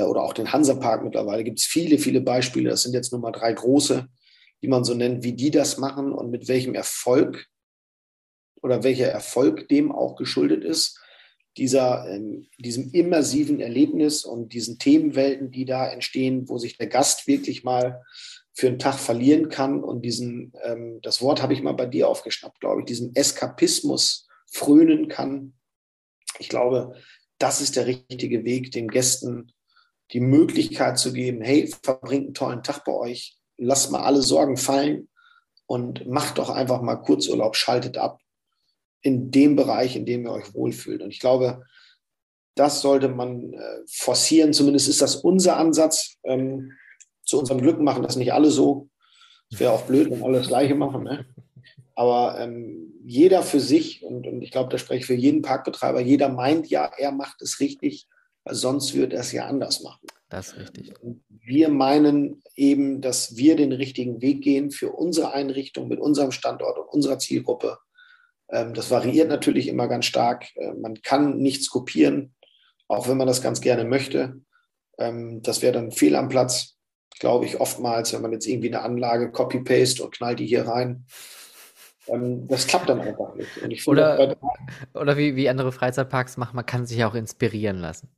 oder auch den Hansapark mittlerweile. Gibt es viele, viele Beispiele. Das sind jetzt nur mal drei große, die man so nennt, wie die das machen und mit welchem Erfolg oder welcher Erfolg dem auch geschuldet ist. Dieser, ähm, diesem immersiven Erlebnis und diesen Themenwelten, die da entstehen, wo sich der Gast wirklich mal für einen Tag verlieren kann und diesen, ähm, das Wort habe ich mal bei dir aufgeschnappt, glaube ich, diesen Eskapismus frönen kann. Ich glaube, das ist der richtige Weg, den Gästen die Möglichkeit zu geben, hey, verbringt einen tollen Tag bei euch, lasst mal alle Sorgen fallen und macht doch einfach mal Kurzurlaub, schaltet ab in dem Bereich, in dem ihr euch wohlfühlt. Und ich glaube, das sollte man äh, forcieren. Zumindest ist das unser Ansatz. Ähm, zu unserem Glück machen das nicht alle so. Es wäre auch blöd, wenn alle das Gleiche machen. Ne? Aber ähm, jeder für sich, und, und ich glaube, da spreche ich für jeden Parkbetreiber, jeder meint ja, er macht es richtig sonst würde er es ja anders machen. Das ist richtig. Wir meinen eben, dass wir den richtigen Weg gehen für unsere Einrichtung mit unserem Standort und unserer Zielgruppe. Ähm, das variiert natürlich immer ganz stark. Äh, man kann nichts kopieren, auch wenn man das ganz gerne möchte. Ähm, das wäre dann fehl am Platz, glaube ich, oftmals, wenn man jetzt irgendwie eine Anlage copy-paste und knallt die hier rein. Ähm, das klappt dann einfach nicht. oder, oder wie, wie andere Freizeitparks machen, man kann sich auch inspirieren lassen.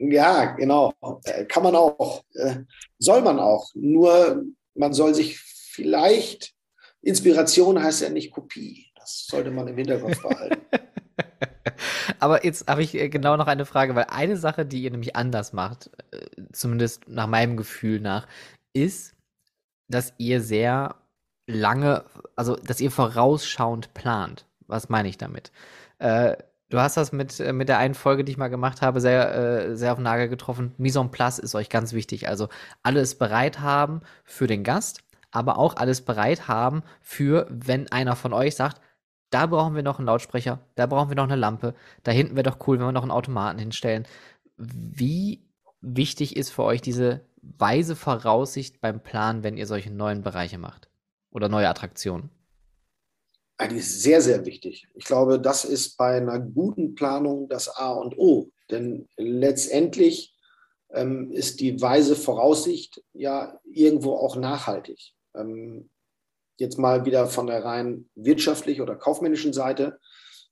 Ja, genau. Äh, kann man auch. Äh, soll man auch. Nur man soll sich vielleicht, Inspiration heißt ja nicht Kopie. Das sollte man im Hinterkopf behalten. (laughs) Aber jetzt habe ich äh, genau noch eine Frage, weil eine Sache, die ihr nämlich anders macht, zumindest nach meinem Gefühl nach, ist, dass ihr sehr lange, also dass ihr vorausschauend plant. Was meine ich damit? Äh, du hast das mit, äh, mit der einen Folge, die ich mal gemacht habe, sehr, äh, sehr auf den Nagel getroffen. Mise en place ist euch ganz wichtig. Also alles bereit haben für den Gast, aber auch alles bereit haben für, wenn einer von euch sagt, da brauchen wir noch einen Lautsprecher, da brauchen wir noch eine Lampe, da hinten wäre doch cool, wenn wir noch einen Automaten hinstellen. Wie wichtig ist für euch diese weise Voraussicht beim Plan, wenn ihr solche neuen Bereiche macht? Oder neue Attraktionen? Eigentlich sehr, sehr wichtig. Ich glaube, das ist bei einer guten Planung das A und O. Denn letztendlich ähm, ist die weise Voraussicht ja irgendwo auch nachhaltig. Ähm, jetzt mal wieder von der rein wirtschaftlichen oder kaufmännischen Seite.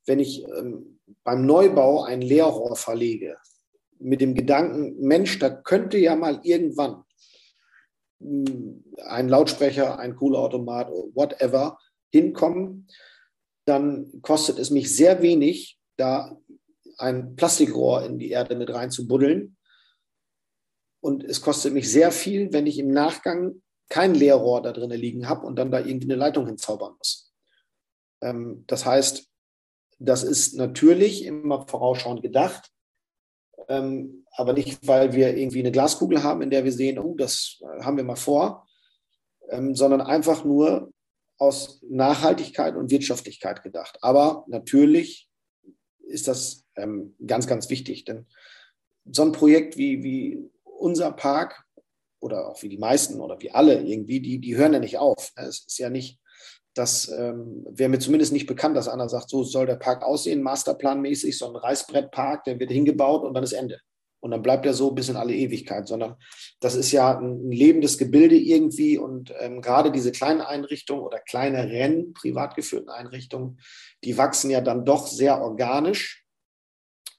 Wenn ich ähm, beim Neubau ein Leerrohr verlege, mit dem Gedanken, Mensch, da könnte ja mal irgendwann ein Lautsprecher, ein Kohleautomat, whatever hinkommen, dann kostet es mich sehr wenig, da ein Plastikrohr in die Erde mit rein zu buddeln. Und es kostet mich sehr viel, wenn ich im Nachgang kein Leerrohr da drin liegen habe und dann da irgendwie eine Leitung hinzaubern muss. Ähm, das heißt, das ist natürlich immer vorausschauend gedacht, ähm, aber nicht, weil wir irgendwie eine Glaskugel haben, in der wir sehen, oh, das haben wir mal vor, ähm, sondern einfach nur aus Nachhaltigkeit und Wirtschaftlichkeit gedacht. Aber natürlich ist das ähm, ganz, ganz wichtig, denn so ein Projekt wie, wie unser Park oder auch wie die meisten oder wie alle irgendwie, die, die hören ja nicht auf. Es ist ja nicht, das ähm, wäre mir zumindest nicht bekannt, dass einer sagt, so soll der Park aussehen, masterplanmäßig, so ein Reißbrettpark, der wird hingebaut und dann ist Ende. Und dann bleibt er so bis in alle Ewigkeit, sondern das ist ja ein lebendes Gebilde irgendwie und ähm, gerade diese kleinen Einrichtungen oder kleineren privat geführten Einrichtungen, die wachsen ja dann doch sehr organisch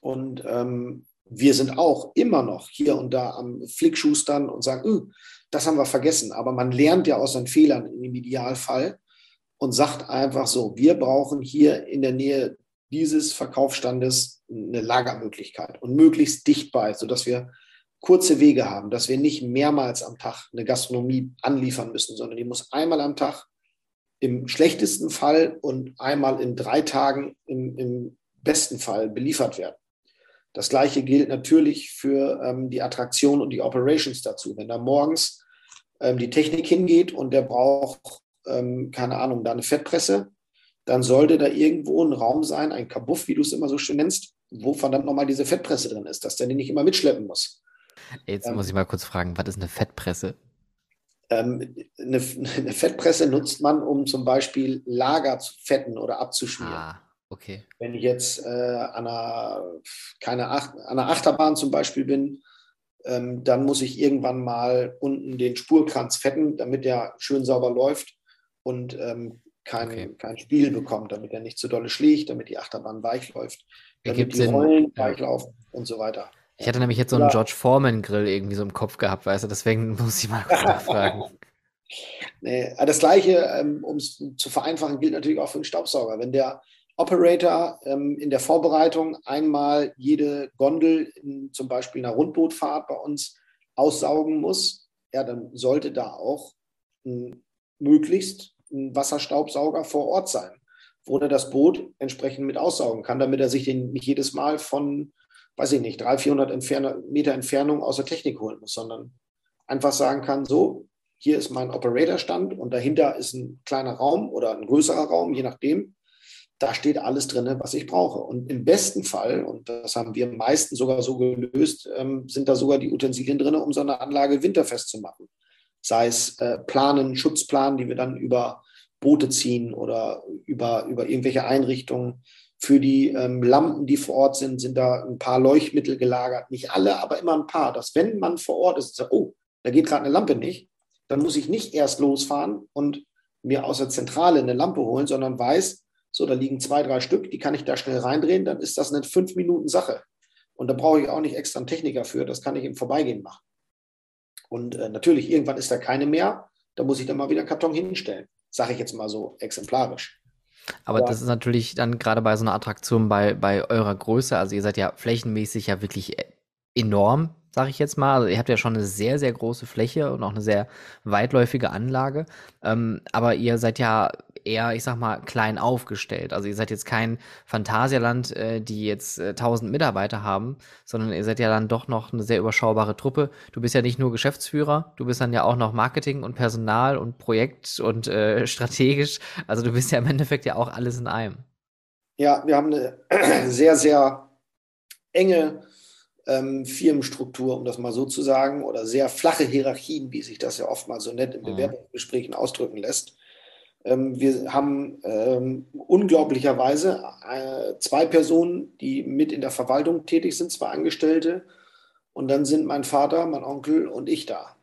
und ähm, wir sind auch immer noch hier und da am Flickschustern und sagen, das haben wir vergessen. Aber man lernt ja aus seinen Fehlern im Idealfall und sagt einfach so, wir brauchen hier in der Nähe dieses Verkaufsstandes eine Lagermöglichkeit und möglichst dicht bei, sodass wir kurze Wege haben, dass wir nicht mehrmals am Tag eine Gastronomie anliefern müssen, sondern die muss einmal am Tag im schlechtesten Fall und einmal in drei Tagen im, im besten Fall beliefert werden. Das gleiche gilt natürlich für ähm, die Attraktion und die Operations dazu. Wenn da morgens ähm, die Technik hingeht und der braucht ähm, keine Ahnung, da eine Fettpresse, dann sollte da irgendwo ein Raum sein, ein Kabuff, wie du es immer so schön nennst, wo verdammt nochmal diese Fettpresse drin ist, dass der die nicht immer mitschleppen muss. Jetzt ähm, muss ich mal kurz fragen, was ist eine Fettpresse? Ähm, eine, eine, Fettpresse nutzt man, um zum Beispiel Lager zu fetten oder abzuschmieren. Ah, okay. Wenn ich jetzt äh, an, einer, keine Ach an einer Achterbahn zum Beispiel bin, ähm, dann muss ich irgendwann mal unten den Spurkranz fetten, damit der schön sauber läuft und ähm, kein, okay. kein Spiel bekommt, damit er nicht zu dolle schlägt, damit die Achterbahn weich läuft, damit die Sinn. Rollen weich laufen und so weiter. Ich hatte nämlich jetzt so einen ja. George Foreman Grill irgendwie so im Kopf gehabt, weißt du, deswegen (laughs) muss ich mal nachfragen. (laughs) Nee, das Gleiche, ähm, um es zu vereinfachen, gilt natürlich auch für den Staubsauger. Wenn der Operator ähm, in der Vorbereitung einmal jede Gondel in zum Beispiel einer Rundbootfahrt bei uns aussaugen muss, ja, dann sollte da auch ein möglichst ein Wasserstaubsauger vor Ort sein, wo er das Boot entsprechend mit aussaugen kann, damit er sich den nicht jedes Mal von, weiß ich nicht, 300, 400 Entfern Meter Entfernung aus der Technik holen muss, sondern einfach sagen kann, so, hier ist mein Operatorstand und dahinter ist ein kleiner Raum oder ein größerer Raum, je nachdem. Da steht alles drin, was ich brauche. Und im besten Fall, und das haben wir meistens sogar so gelöst, ähm, sind da sogar die Utensilien drin, um so eine Anlage winterfest zu machen sei es äh, Planen, Schutzplanen, die wir dann über Boote ziehen oder über, über irgendwelche Einrichtungen. Für die ähm, Lampen, die vor Ort sind, sind da ein paar Leuchtmittel gelagert. Nicht alle, aber immer ein paar. Dass wenn man vor Ort ist, sagt, oh, da geht gerade eine Lampe nicht, dann muss ich nicht erst losfahren und mir aus der Zentrale eine Lampe holen, sondern weiß, so, da liegen zwei, drei Stück, die kann ich da schnell reindrehen, dann ist das eine fünf Minuten Sache. Und da brauche ich auch nicht extra einen Techniker für, das kann ich im Vorbeigehen machen. Und äh, natürlich, irgendwann ist da keine mehr, da muss ich dann mal wieder einen Karton hinstellen. Sage ich jetzt mal so exemplarisch. Aber, Aber das ist natürlich dann gerade bei so einer Attraktion bei, bei eurer Größe, also ihr seid ja flächenmäßig ja wirklich äh, enorm sage ich jetzt mal. Also ihr habt ja schon eine sehr, sehr große Fläche und auch eine sehr weitläufige Anlage. Ähm, aber ihr seid ja eher, ich sag mal, klein aufgestellt. Also ihr seid jetzt kein Phantasialand, äh, die jetzt äh, 1000 Mitarbeiter haben, sondern ihr seid ja dann doch noch eine sehr überschaubare Truppe. Du bist ja nicht nur Geschäftsführer, du bist dann ja auch noch Marketing und Personal und Projekt und äh, (laughs) strategisch. Also du bist ja im Endeffekt ja auch alles in einem. Ja, wir haben eine (clears throat) sehr, sehr enge ähm, Firmenstruktur, um das mal so zu sagen, oder sehr flache Hierarchien, wie sich das ja oft mal so nett in mhm. Bewerbungsgesprächen ausdrücken lässt. Ähm, wir haben ähm, unglaublicherweise äh, zwei Personen, die mit in der Verwaltung tätig sind, zwei Angestellte. Und dann sind mein Vater, mein Onkel und ich da.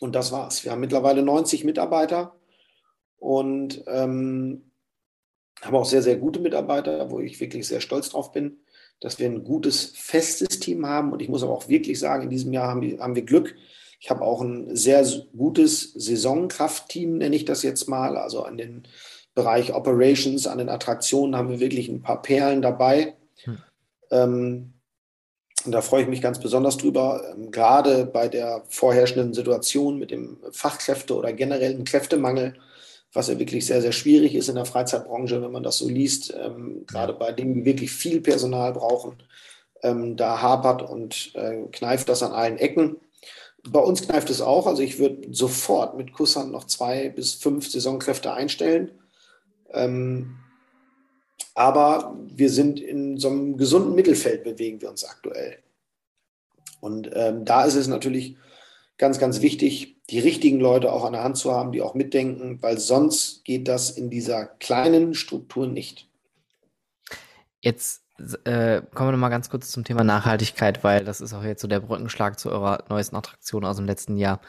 Und das war's. Wir haben mittlerweile 90 Mitarbeiter und ähm, haben auch sehr, sehr gute Mitarbeiter, wo ich wirklich sehr stolz drauf bin dass wir ein gutes, festes Team haben. Und ich muss aber auch wirklich sagen, in diesem Jahr haben wir, haben wir Glück. Ich habe auch ein sehr gutes Saisonkraftteam, nenne ich das jetzt mal. Also an den Bereich Operations, an den Attraktionen haben wir wirklich ein paar Perlen dabei. Hm. Ähm, und da freue ich mich ganz besonders drüber, ähm, gerade bei der vorherrschenden Situation mit dem Fachkräfte- oder generellen Kräftemangel was ja wirklich sehr, sehr schwierig ist in der Freizeitbranche, wenn man das so liest, ähm, gerade bei denen, die wirklich viel Personal brauchen. Ähm, da hapert und äh, kneift das an allen Ecken. Bei uns kneift es auch. Also ich würde sofort mit Kusshand noch zwei bis fünf Saisonkräfte einstellen. Ähm, aber wir sind in so einem gesunden Mittelfeld, bewegen wir uns aktuell. Und ähm, da ist es natürlich ganz, ganz wichtig, die richtigen Leute auch an der Hand zu haben, die auch mitdenken, weil sonst geht das in dieser kleinen Struktur nicht. Jetzt äh, kommen wir noch mal ganz kurz zum Thema Nachhaltigkeit, weil das ist auch jetzt so der Brückenschlag zu eurer neuesten Attraktion aus dem letzten Jahr.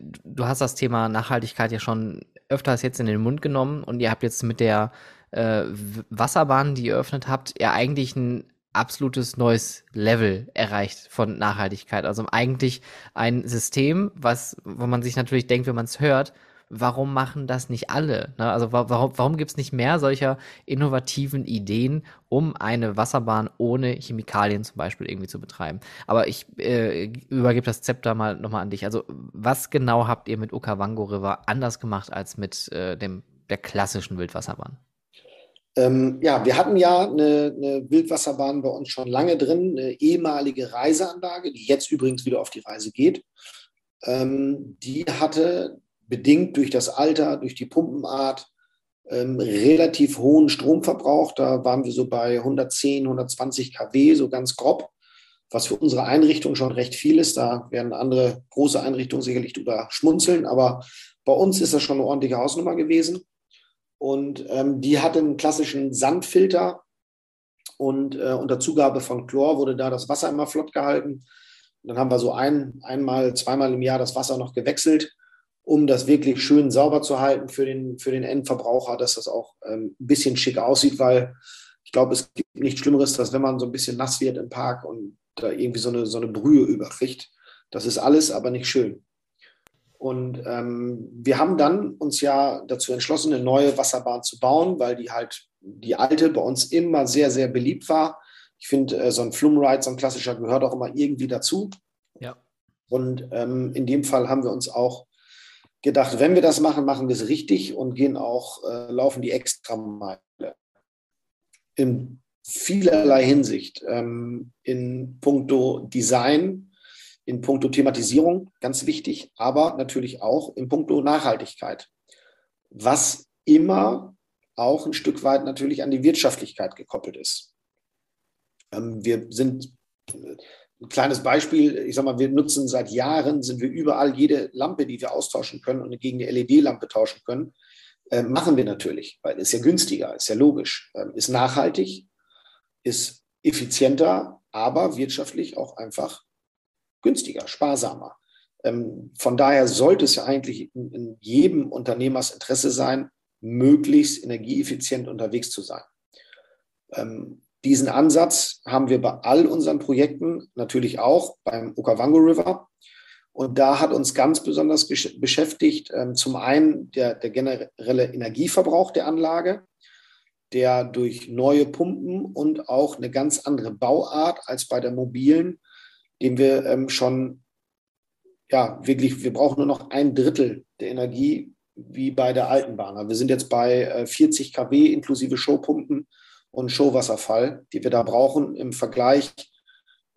Du hast das Thema Nachhaltigkeit ja schon öfters jetzt in den Mund genommen und ihr habt jetzt mit der äh, Wasserbahn, die ihr eröffnet habt, ja eigentlich ein absolutes neues Level erreicht von Nachhaltigkeit. Also eigentlich ein System, was, wo man sich natürlich denkt, wenn man es hört, warum machen das nicht alle? Ne? Also warum, warum gibt es nicht mehr solcher innovativen Ideen, um eine Wasserbahn ohne Chemikalien zum Beispiel irgendwie zu betreiben? Aber ich äh, übergebe das Zepter mal nochmal an dich. Also was genau habt ihr mit Okavango River anders gemacht als mit äh, dem, der klassischen Wildwasserbahn? Ähm, ja, wir hatten ja eine, eine, Wildwasserbahn bei uns schon lange drin, eine ehemalige Reiseanlage, die jetzt übrigens wieder auf die Reise geht. Ähm, die hatte bedingt durch das Alter, durch die Pumpenart, ähm, relativ hohen Stromverbrauch. Da waren wir so bei 110, 120 kW, so ganz grob, was für unsere Einrichtung schon recht viel ist. Da werden andere große Einrichtungen sicherlich drüber schmunzeln, aber bei uns ist das schon eine ordentliche Hausnummer gewesen. Und ähm, die hatte einen klassischen Sandfilter und äh, unter Zugabe von Chlor wurde da das Wasser immer flott gehalten. Und dann haben wir so ein, einmal, zweimal im Jahr das Wasser noch gewechselt, um das wirklich schön sauber zu halten für den, für den Endverbraucher, dass das auch ähm, ein bisschen schick aussieht, weil ich glaube, es gibt nichts Schlimmeres, als wenn man so ein bisschen nass wird im Park und da irgendwie so eine, so eine Brühe überkriegt. Das ist alles, aber nicht schön. Und ähm, wir haben dann uns ja dazu entschlossen, eine neue Wasserbahn zu bauen, weil die halt die alte bei uns immer sehr, sehr beliebt war. Ich finde, äh, so ein Flumride, so ein klassischer, gehört auch immer irgendwie dazu. Ja. Und ähm, in dem Fall haben wir uns auch gedacht, wenn wir das machen, machen wir es richtig und gehen auch, äh, laufen die extra Meile. In vielerlei Hinsicht. Ähm, in puncto Design, in puncto Thematisierung, ganz wichtig, aber natürlich auch in puncto Nachhaltigkeit, was immer auch ein Stück weit natürlich an die Wirtschaftlichkeit gekoppelt ist. Ähm, wir sind ein kleines Beispiel, ich sage mal, wir nutzen seit Jahren, sind wir überall jede Lampe, die wir austauschen können und gegen eine LED-Lampe tauschen können, äh, machen wir natürlich, weil es ja günstiger, ist ja logisch, äh, ist nachhaltig, ist effizienter, aber wirtschaftlich auch einfach günstiger, sparsamer. Ähm, von daher sollte es ja eigentlich in, in jedem Unternehmers Interesse sein, möglichst energieeffizient unterwegs zu sein. Ähm, diesen Ansatz haben wir bei all unseren Projekten, natürlich auch beim Okavango River. Und da hat uns ganz besonders beschäftigt, ähm, zum einen der, der generelle Energieverbrauch der Anlage, der durch neue Pumpen und auch eine ganz andere Bauart als bei der mobilen, dem wir ähm, schon, ja, wirklich, wir brauchen nur noch ein Drittel der Energie wie bei der alten Bahn. Wir sind jetzt bei 40 äh, kW inklusive Showpumpen und Showwasserfall, die wir da brauchen im Vergleich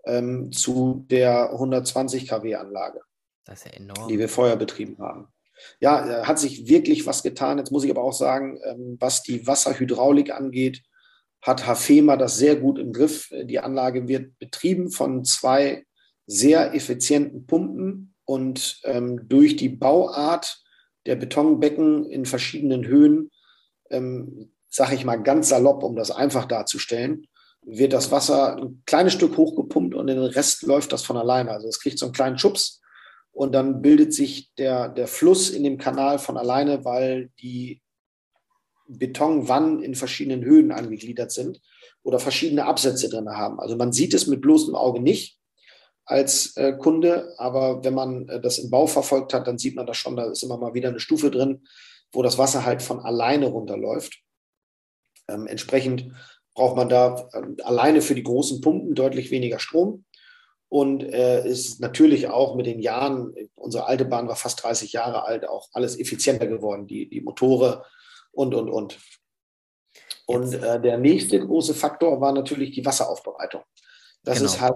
ähm, zu der 120 kW Anlage. Das ist ja enorm. Die wir vorher betrieben haben. Ja, hat sich wirklich was getan. Jetzt muss ich aber auch sagen, ähm, was die Wasserhydraulik angeht, hat Hafema das sehr gut im Griff. Die Anlage wird betrieben von zwei sehr effizienten Pumpen und ähm, durch die Bauart der Betonbecken in verschiedenen Höhen ähm, sage ich mal ganz salopp, um das einfach darzustellen, wird das Wasser ein kleines Stück hochgepumpt und den Rest läuft das von alleine. Also es kriegt so einen kleinen Schubs und dann bildet sich der, der Fluss in dem Kanal von alleine, weil die Betonwannen in verschiedenen Höhen angegliedert sind oder verschiedene Absätze drin haben. Also man sieht es mit bloßem Auge nicht als äh, Kunde, aber wenn man äh, das im Bau verfolgt hat, dann sieht man das schon, da ist immer mal wieder eine Stufe drin, wo das Wasser halt von alleine runterläuft. Ähm, entsprechend braucht man da äh, alleine für die großen Pumpen deutlich weniger Strom. Und äh, ist natürlich auch mit den Jahren, unsere alte Bahn war fast 30 Jahre alt, auch alles effizienter geworden, die, die Motore und, und, und. Und äh, der nächste große Faktor war natürlich die Wasseraufbereitung. Das genau. ist halt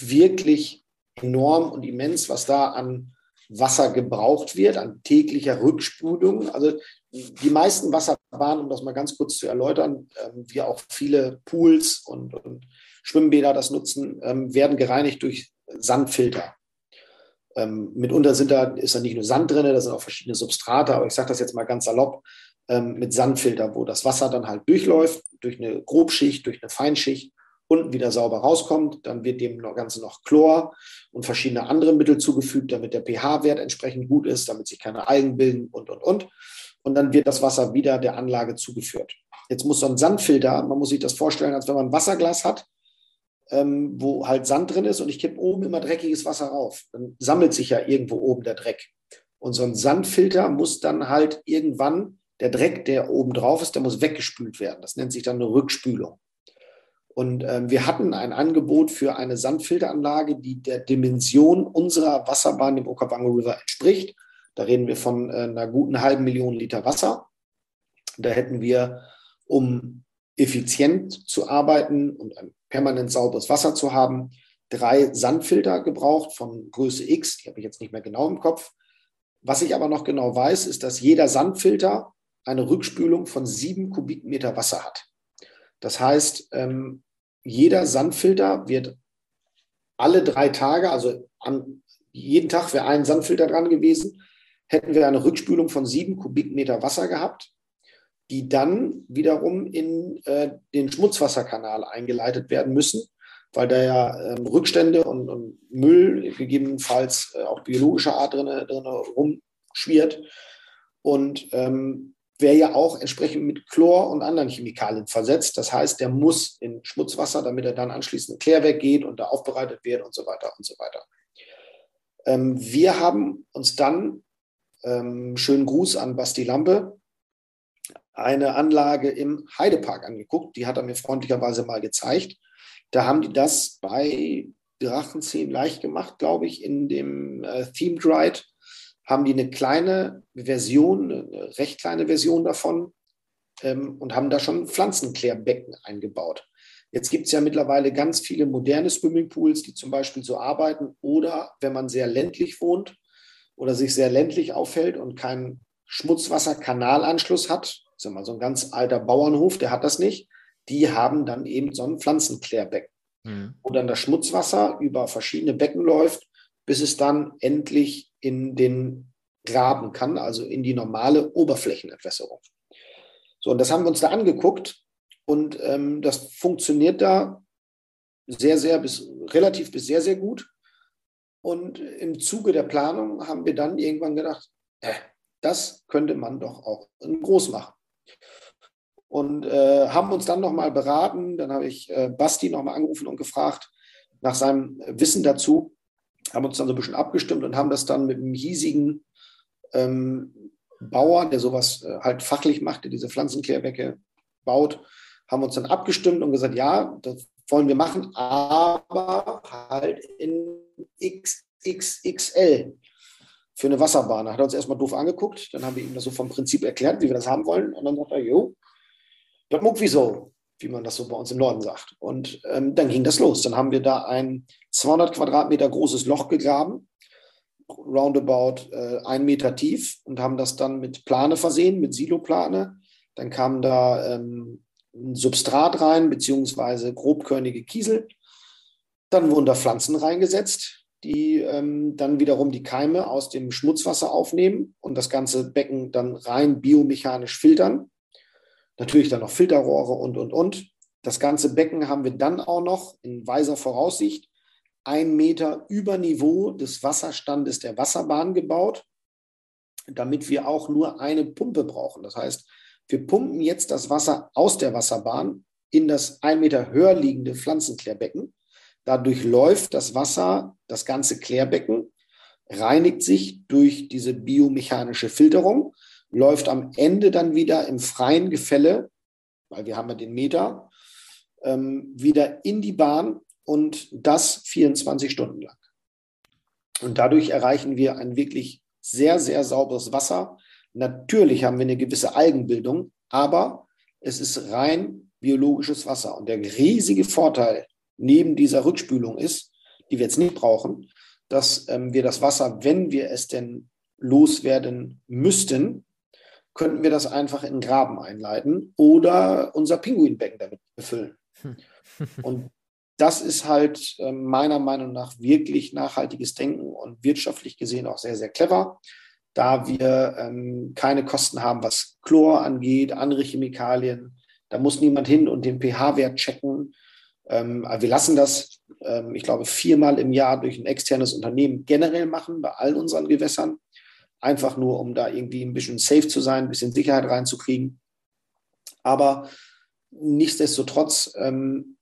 wirklich enorm und immens, was da an Wasser gebraucht wird, an täglicher Rückspülung. Also die meisten Wasserbahnen, um das mal ganz kurz zu erläutern, ähm, wie auch viele Pools und, und Schwimmbäder das nutzen, ähm, werden gereinigt durch Sandfilter. Ähm, mitunter sind da, ist da nicht nur Sand drin, da sind auch verschiedene Substrate, aber ich sage das jetzt mal ganz salopp, mit Sandfilter, wo das Wasser dann halt durchläuft, durch eine Grobschicht, durch eine Feinschicht unten wieder sauber rauskommt. Dann wird dem Ganzen noch Chlor und verschiedene andere Mittel zugefügt, damit der pH-Wert entsprechend gut ist, damit sich keine Algen bilden und, und, und. Und dann wird das Wasser wieder der Anlage zugeführt. Jetzt muss so ein Sandfilter, man muss sich das vorstellen, als wenn man ein Wasserglas hat, ähm, wo halt Sand drin ist und ich kippe oben immer dreckiges Wasser rauf. Dann sammelt sich ja irgendwo oben der Dreck. Und so ein Sandfilter muss dann halt irgendwann, der Dreck, der oben drauf ist, der muss weggespült werden. Das nennt sich dann eine Rückspülung. Und ähm, wir hatten ein Angebot für eine Sandfilteranlage, die der Dimension unserer Wasserbahn im Okavango River entspricht. Da reden wir von äh, einer guten halben Million Liter Wasser. Da hätten wir, um effizient zu arbeiten und ein permanent sauberes Wasser zu haben, drei Sandfilter gebraucht von Größe X. Die habe ich jetzt nicht mehr genau im Kopf. Was ich aber noch genau weiß, ist, dass jeder Sandfilter eine Rückspülung von sieben Kubikmeter Wasser hat. Das heißt, ähm, jeder Sandfilter wird alle drei Tage, also an jeden Tag wäre ein Sandfilter dran gewesen, hätten wir eine Rückspülung von sieben Kubikmeter Wasser gehabt, die dann wiederum in äh, den Schmutzwasserkanal eingeleitet werden müssen, weil da ja ähm, Rückstände und, und, Müll, gegebenenfalls äh, auch biologischer Art drin, drin rumschwirrt. Und ähm, wäre ja auch entsprechend mit Chlor und anderen Chemikalien versetzt. Das heißt, der muss in Schmutzwasser, damit er dann anschließend Klärwerk geht und da aufbereitet wird und so weiter und so weiter. Ähm, wir haben uns dann, ähm, schönen Gruß an Basti Lampe, eine Anlage im Heidepark angeguckt. Die hat er mir freundlicherweise mal gezeigt. Da haben die das bei Drachenzähmen leicht gemacht, glaube ich, in dem äh, Themed Ride haben die eine kleine Version, eine recht kleine Version davon ähm, und haben da schon Pflanzenklärbecken eingebaut. Jetzt gibt es ja mittlerweile ganz viele moderne Swimmingpools, die zum Beispiel so arbeiten oder wenn man sehr ländlich wohnt oder sich sehr ländlich aufhält und keinen Schmutzwasserkanalanschluss hat, ist mal so ein ganz alter Bauernhof, der hat das nicht, die haben dann eben so ein Pflanzenklärbecken, mhm. wo dann das Schmutzwasser über verschiedene Becken läuft, bis es dann endlich in den Graben kann, also in die normale Oberflächenentwässerung. So, und das haben wir uns da angeguckt und ähm, das funktioniert da sehr, sehr bis relativ bis sehr, sehr gut. Und im Zuge der Planung haben wir dann irgendwann gedacht, äh, das könnte man doch auch groß machen. und äh, haben uns dann nochmal beraten. Dann habe ich äh, Basti nochmal angerufen und gefragt nach seinem Wissen dazu, haben uns dann so ein bisschen abgestimmt und haben das dann mit einem hiesigen ähm, Bauer, der sowas äh, halt fachlich macht, der diese Pflanzenklärwecke baut, haben uns dann abgestimmt und gesagt, ja, das wollen wir machen, aber halt in XXXL für eine Wasserbahn. Da hat er uns erstmal doof angeguckt, dann haben wir ihm das so vom Prinzip erklärt, wie wir das haben wollen. Und dann sagt er, jo, das muck wieso, wie man das so bei uns im Norden sagt. Und ähm, dann ging das los. Dann haben wir da ein 200 Quadratmeter großes Loch gegraben, roundabout äh, ein Meter tief und haben das dann mit Plane versehen, mit Siloplane. Dann kam da ähm, ein Substrat rein, beziehungsweise grobkörnige Kiesel. Dann wurden da Pflanzen reingesetzt, die ähm, dann wiederum die Keime aus dem Schmutzwasser aufnehmen und das ganze Becken dann rein biomechanisch filtern. Natürlich dann noch Filterrohre und, und, und. Das ganze Becken haben wir dann auch noch in weiser Voraussicht ein Meter über Niveau des Wasserstandes der Wasserbahn gebaut, damit wir auch nur eine Pumpe brauchen. Das heißt, wir pumpen jetzt das Wasser aus der Wasserbahn in das ein Meter höher liegende Pflanzenklärbecken. Dadurch läuft das Wasser, das ganze Klärbecken, reinigt sich durch diese biomechanische Filterung, läuft am Ende dann wieder im freien Gefälle, weil wir haben ja den Meter, ähm, wieder in die Bahn und das 24 Stunden lang. Und dadurch erreichen wir ein wirklich sehr, sehr sauberes Wasser. Natürlich haben wir eine gewisse Algenbildung, aber es ist rein biologisches Wasser. Und der riesige Vorteil neben dieser Rückspülung ist, die wir jetzt nicht brauchen, dass ähm, wir das Wasser, wenn wir es denn loswerden müssten, könnten wir das einfach in Graben einleiten oder unser Pinguinbecken damit befüllen. Hm. Und das ist halt äh, meiner Meinung nach wirklich nachhaltiges Denken und wirtschaftlich gesehen auch sehr, sehr clever, da wir ähm, keine Kosten haben, was Chlor angeht, andere Chemikalien. Da muss niemand hin und den pH-Wert checken. Ähm, wir lassen das, ähm, ich glaube, viermal im Jahr durch ein externes Unternehmen generell machen, bei all unseren Gewässern. Einfach nur, um da irgendwie ein bisschen safe zu sein, ein bisschen Sicherheit reinzukriegen. Aber nichtsdestotrotz ähm,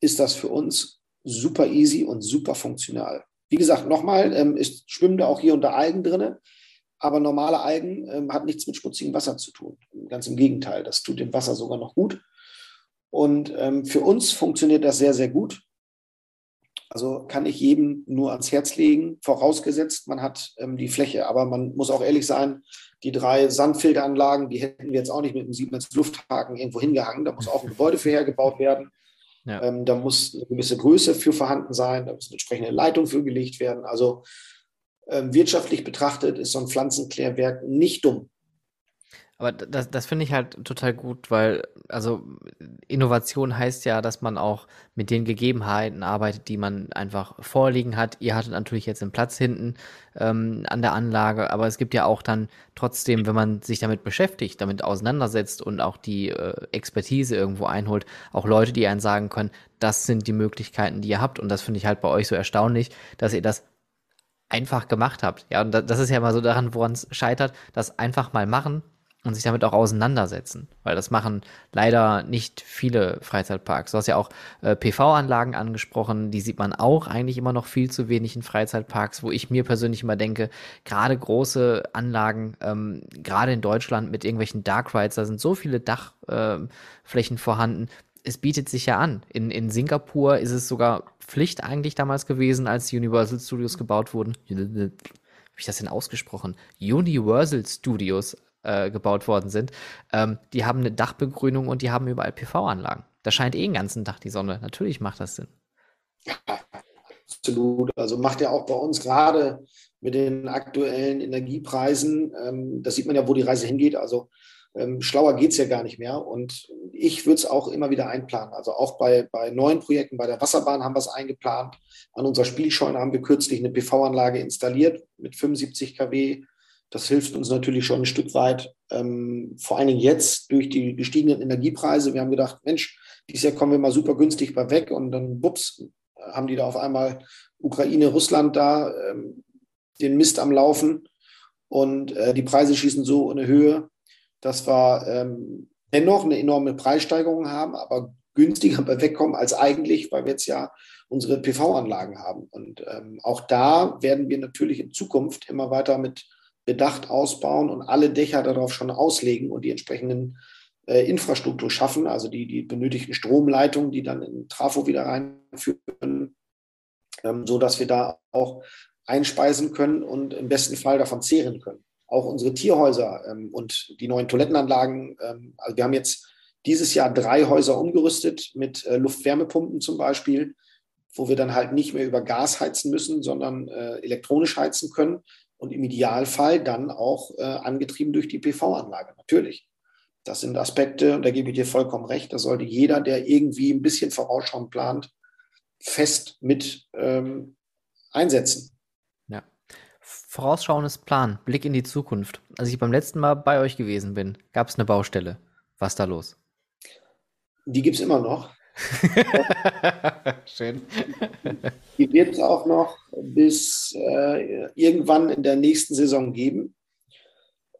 ist das für uns super easy und super funktional. Wie gesagt, nochmal, ähm, es schwimmen da auch hier unter Algen drin, aber normale Algen ähm, hat nichts mit schmutzigem Wasser zu tun. Ganz im Gegenteil, das tut dem Wasser sogar noch gut. Und ähm, für uns funktioniert das sehr, sehr gut. Also kann ich jedem nur ans Herz legen, vorausgesetzt, man hat ähm, die Fläche. Aber man muss auch ehrlich sein, die drei Sandfilteranlagen, die hätten wir jetzt auch nicht mit einem Siemens Lufthaken irgendwo hingehangen. Da muss auch ein Gebäude für hergebaut werden. Ja. Ähm, da muss eine gewisse Größe für vorhanden sein, da muss eine entsprechende Leitung für gelegt werden. Also ähm, wirtschaftlich betrachtet ist so ein Pflanzenklärwerk nicht dumm. Aber das, das finde ich halt total gut, weil, also Innovation heißt ja, dass man auch mit den Gegebenheiten arbeitet, die man einfach vorliegen hat. Ihr hattet natürlich jetzt den Platz hinten ähm, an der Anlage, aber es gibt ja auch dann trotzdem, wenn man sich damit beschäftigt, damit auseinandersetzt und auch die äh, Expertise irgendwo einholt, auch Leute, die einen sagen können, das sind die Möglichkeiten, die ihr habt. Und das finde ich halt bei euch so erstaunlich, dass ihr das einfach gemacht habt. Ja, und das ist ja mal so daran, woran es scheitert, das einfach mal machen und sich damit auch auseinandersetzen, weil das machen leider nicht viele Freizeitparks. Du hast ja auch äh, PV-Anlagen angesprochen, die sieht man auch eigentlich immer noch viel zu wenig in Freizeitparks, wo ich mir persönlich immer denke, gerade große Anlagen, ähm, gerade in Deutschland mit irgendwelchen Dark Rides, da sind so viele Dachflächen äh, vorhanden. Es bietet sich ja an. In, in Singapur ist es sogar Pflicht eigentlich damals gewesen, als die Universal Studios gebaut wurden. Wie habe ich das denn ausgesprochen? Universal Studios äh, gebaut worden sind, ähm, die haben eine Dachbegrünung und die haben überall PV-Anlagen. Da scheint eh den ganzen Tag die Sonne. Natürlich macht das Sinn. Ja, (laughs) absolut. Also macht ja auch bei uns gerade mit den aktuellen Energiepreisen, ähm, das sieht man ja, wo die Reise hingeht. Also ähm, schlauer geht es ja gar nicht mehr. Und ich würde es auch immer wieder einplanen. Also auch bei, bei neuen Projekten, bei der Wasserbahn haben wir es eingeplant. An unserer Spielscheune haben wir kürzlich eine PV-Anlage installiert mit 75 kW das hilft uns natürlich schon ein Stück weit, ähm, vor allen Dingen jetzt durch die gestiegenen Energiepreise. Wir haben gedacht, Mensch, dieses Jahr kommen wir mal super günstig bei weg und dann, bups, haben die da auf einmal Ukraine, Russland da ähm, den Mist am Laufen und äh, die Preise schießen so in eine Höhe, dass wir ähm, dennoch eine enorme Preissteigerung haben, aber günstiger wegkommen als eigentlich, weil wir jetzt ja unsere PV-Anlagen haben. Und ähm, auch da werden wir natürlich in Zukunft immer weiter mit Bedacht ausbauen und alle Dächer darauf schon auslegen und die entsprechenden äh, Infrastruktur schaffen, also die, die benötigten Stromleitungen, die dann in Trafo wieder reinführen, ähm, so dass wir da auch einspeisen können und im besten Fall davon zehren können. Auch unsere Tierhäuser ähm, und die neuen Toilettenanlagen. Ähm, also wir haben jetzt dieses Jahr drei Häuser umgerüstet mit äh, Luftwärmepumpen zum Beispiel, wo wir dann halt nicht mehr über Gas heizen müssen, sondern äh, elektronisch heizen können und im Idealfall dann auch äh, angetrieben durch die PV-Anlage, natürlich. Das sind Aspekte, und da gebe ich dir vollkommen recht, da sollte jeder, der irgendwie ein bisschen vorausschauend plant, fest mit ähm, einsetzen. Ja. Vorausschauendes Plan, Blick in die Zukunft. Als ich beim letzten Mal bei euch gewesen bin, gab es eine Baustelle. Was ist da los? Die gibt es immer noch. (laughs) Schön. Die wird es auch noch bis äh, irgendwann in der nächsten Saison geben.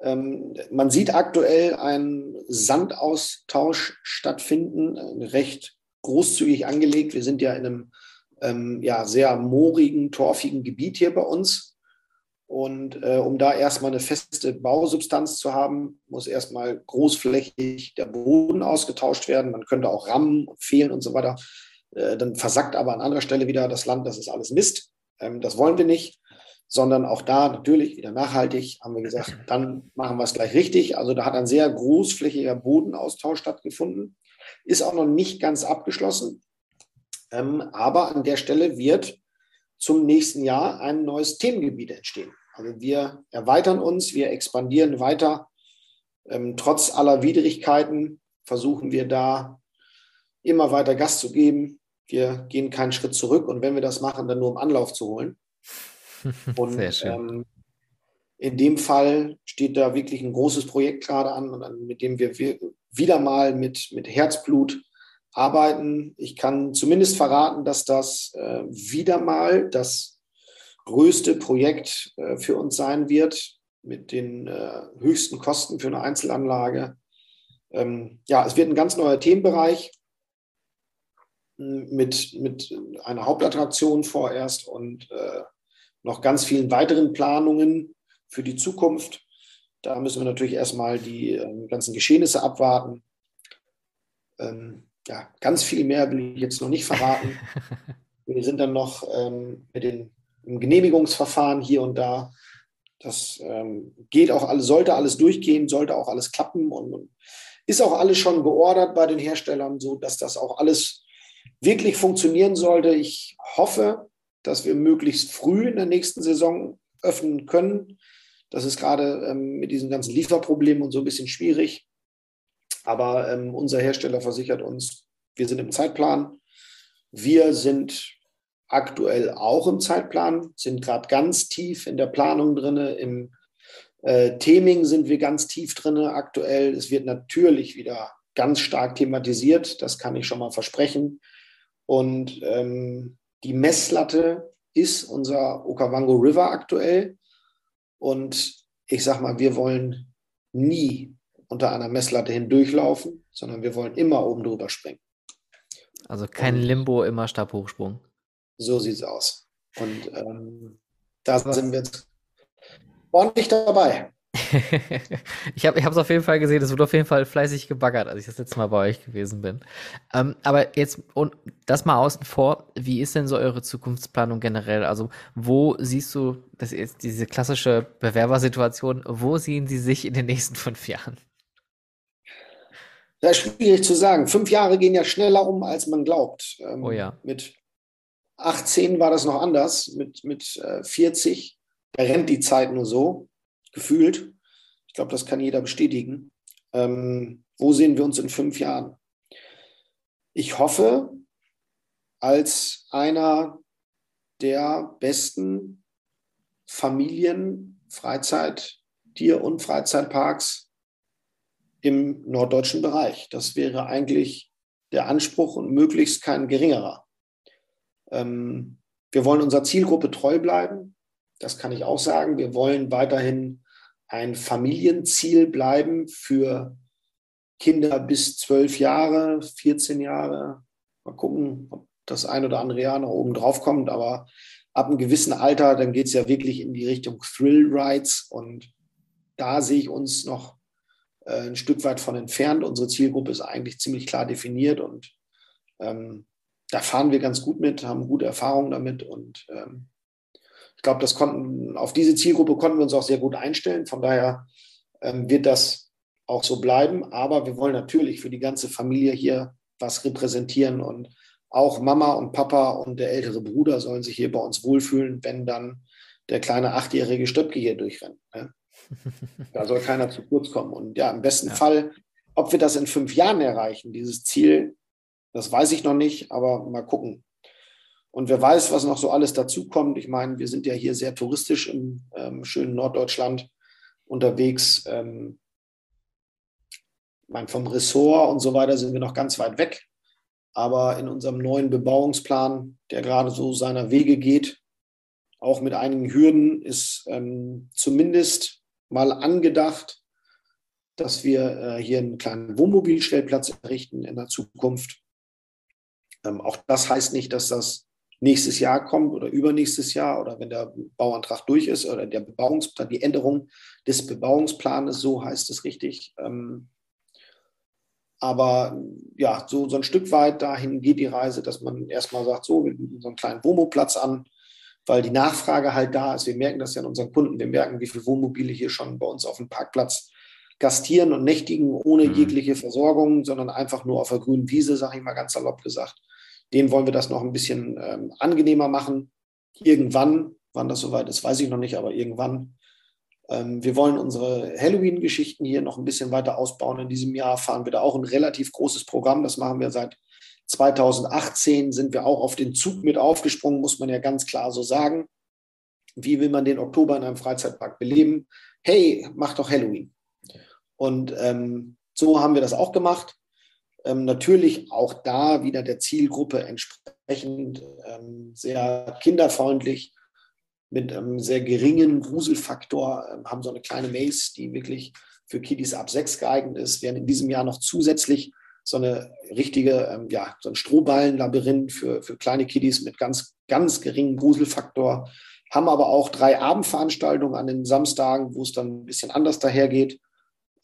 Ähm, man sieht aktuell einen Sandaustausch stattfinden, recht großzügig angelegt. Wir sind ja in einem ähm, ja, sehr moorigen, torfigen Gebiet hier bei uns. Und äh, um da erstmal eine feste Bausubstanz zu haben, muss erstmal großflächig der Boden ausgetauscht werden. Man könnte auch rammen, fehlen und so weiter. Äh, dann versackt aber an anderer Stelle wieder das Land, das ist alles Mist. Ähm, das wollen wir nicht, sondern auch da natürlich wieder nachhaltig, haben wir gesagt, dann machen wir es gleich richtig. Also da hat ein sehr großflächiger Bodenaustausch stattgefunden. Ist auch noch nicht ganz abgeschlossen. Ähm, aber an der Stelle wird zum nächsten Jahr ein neues Themengebiet entstehen. Also wir erweitern uns, wir expandieren weiter. Ähm, trotz aller Widrigkeiten versuchen wir da immer weiter Gas zu geben. Wir gehen keinen Schritt zurück und wenn wir das machen, dann nur um Anlauf zu holen. (laughs) Und. Ähm, in dem Fall steht da wirklich ein großes Projekt gerade an, mit dem wir wieder mal mit, mit Herzblut arbeiten. Ich kann zumindest verraten, dass das äh, wieder mal das größte Projekt äh, für uns sein wird mit den äh, höchsten Kosten für eine Einzelanlage. Ähm, ja, es wird ein ganz neuer Themenbereich mit, mit einer Hauptattraktion vorerst und äh, noch ganz vielen weiteren Planungen für die Zukunft. Da müssen wir natürlich erstmal die ähm, ganzen Geschehnisse abwarten. Ähm, ja, ganz viel mehr will ich jetzt noch nicht verraten. (laughs) Wir sind dann noch ähm, mit den Genehmigungsverfahren hier und da. Das ähm, geht auch alles, sollte alles durchgehen, sollte auch alles klappen und, und ist auch alles schon geordert bei den Herstellern, so dass das auch alles wirklich funktionieren sollte. Ich hoffe, dass wir möglichst früh in der nächsten Saison öffnen können. Das ist gerade ähm, mit diesen ganzen Lieferproblemen und so ein bisschen schwierig. Aber ähm, unser Hersteller versichert uns, wir sind im Zeitplan. Wir sind aktuell auch im Zeitplan, sind gerade ganz tief in der Planung drin. Im äh, Theming sind wir ganz tief drin aktuell. Es wird natürlich wieder ganz stark thematisiert, das kann ich schon mal versprechen. Und ähm, die Messlatte ist unser Okavango River aktuell. Und ich sage mal, wir wollen nie unter einer Messlatte hindurchlaufen, sondern wir wollen immer oben drüber springen. Also kein Limbo, immer Stabhochsprung. So sieht es aus. Und ähm, da sind wir jetzt ordentlich dabei. (laughs) ich habe es auf jeden Fall gesehen, es wurde auf jeden Fall fleißig gebaggert, als ich das letzte Mal bei euch gewesen bin. Ähm, aber jetzt, und das mal außen vor, wie ist denn so eure Zukunftsplanung generell? Also, wo siehst du, das ist diese klassische Bewerbersituation, wo sehen Sie sich in den nächsten fünf Jahren? Das ist schwierig zu sagen. Fünf Jahre gehen ja schneller um, als man glaubt. Ähm, oh ja. Mit 18 war das noch anders. Mit, mit äh, 40, da rennt die Zeit nur so, gefühlt. Ich glaube, das kann jeder bestätigen. Ähm, wo sehen wir uns in fünf Jahren? Ich hoffe, als einer der besten Familien, Freizeit, Tier- und Freizeitparks im norddeutschen Bereich. Das wäre eigentlich der Anspruch und möglichst kein geringerer. Ähm, wir wollen unserer Zielgruppe treu bleiben. Das kann ich auch sagen. Wir wollen weiterhin ein Familienziel bleiben für Kinder bis zwölf Jahre, 14 Jahre. Mal gucken, ob das ein oder andere Jahr noch oben drauf kommt. Aber ab einem gewissen Alter, dann geht es ja wirklich in die Richtung Thrill Rides. Und da sehe ich uns noch äh, ein Stück weit von entfernt. Unsere Zielgruppe ist eigentlich ziemlich klar definiert und ähm, da fahren wir ganz gut mit, haben gute Erfahrungen damit und ähm, ich glaube, das konnten, auf diese Zielgruppe konnten wir uns auch sehr gut einstellen. Von daher ähm, wird das auch so bleiben. Aber wir wollen natürlich für die ganze Familie hier was repräsentieren und auch Mama und Papa und der ältere Bruder sollen sich hier bei uns wohlfühlen, wenn dann der kleine achtjährige Stöpke hier durchrennt. Ne? Da soll keiner zu kurz kommen. Und ja, im besten ja. Fall, ob wir das in fünf Jahren erreichen, dieses Ziel, das weiß ich noch nicht, aber mal gucken. Und wer weiß, was noch so alles dazukommt. Ich meine, wir sind ja hier sehr touristisch im ähm, schönen Norddeutschland unterwegs. Ähm, meine, vom Ressort und so weiter sind wir noch ganz weit weg. Aber in unserem neuen Bebauungsplan, der gerade so seiner Wege geht, auch mit einigen Hürden, ist ähm, zumindest mal angedacht, dass wir äh, hier einen kleinen Wohnmobilstellplatz errichten in der Zukunft. Ähm, auch das heißt nicht, dass das nächstes Jahr kommt oder übernächstes Jahr oder wenn der Bauantrag durch ist oder der Bebauungsplan, die Änderung des Bebauungsplanes, so heißt es richtig. Ähm, aber ja, so, so ein Stück weit dahin geht die Reise, dass man erstmal sagt, so, wir bieten so einen kleinen Wohnmobplatz an, weil die Nachfrage halt da ist. Wir merken das ja an unseren Kunden. Wir merken, wie viele Wohnmobile hier schon bei uns auf dem Parkplatz gastieren und nächtigen ohne mhm. jegliche Versorgung, sondern einfach nur auf der grünen Wiese, sage ich mal ganz salopp gesagt. Den wollen wir das noch ein bisschen ähm, angenehmer machen. Irgendwann, wann das soweit ist, weiß ich noch nicht, aber irgendwann. Ähm, wir wollen unsere Halloween-Geschichten hier noch ein bisschen weiter ausbauen. In diesem Jahr fahren wir da auch ein relativ großes Programm. Das machen wir seit 2018 sind wir auch auf den Zug mit aufgesprungen, muss man ja ganz klar so sagen. Wie will man den Oktober in einem Freizeitpark beleben? Hey, mach doch Halloween. Und ähm, so haben wir das auch gemacht. Ähm, natürlich auch da wieder der Zielgruppe entsprechend ähm, sehr kinderfreundlich mit einem sehr geringen Gruselfaktor, ähm, haben so eine kleine Maze, die wirklich für Kiddies ab sechs geeignet ist, werden in diesem Jahr noch zusätzlich so eine richtige, ähm, ja, so ein Strohballenlabyrinth für, für kleine Kiddies mit ganz, ganz geringem Gruselfaktor. Haben aber auch drei Abendveranstaltungen an den Samstagen, wo es dann ein bisschen anders dahergeht,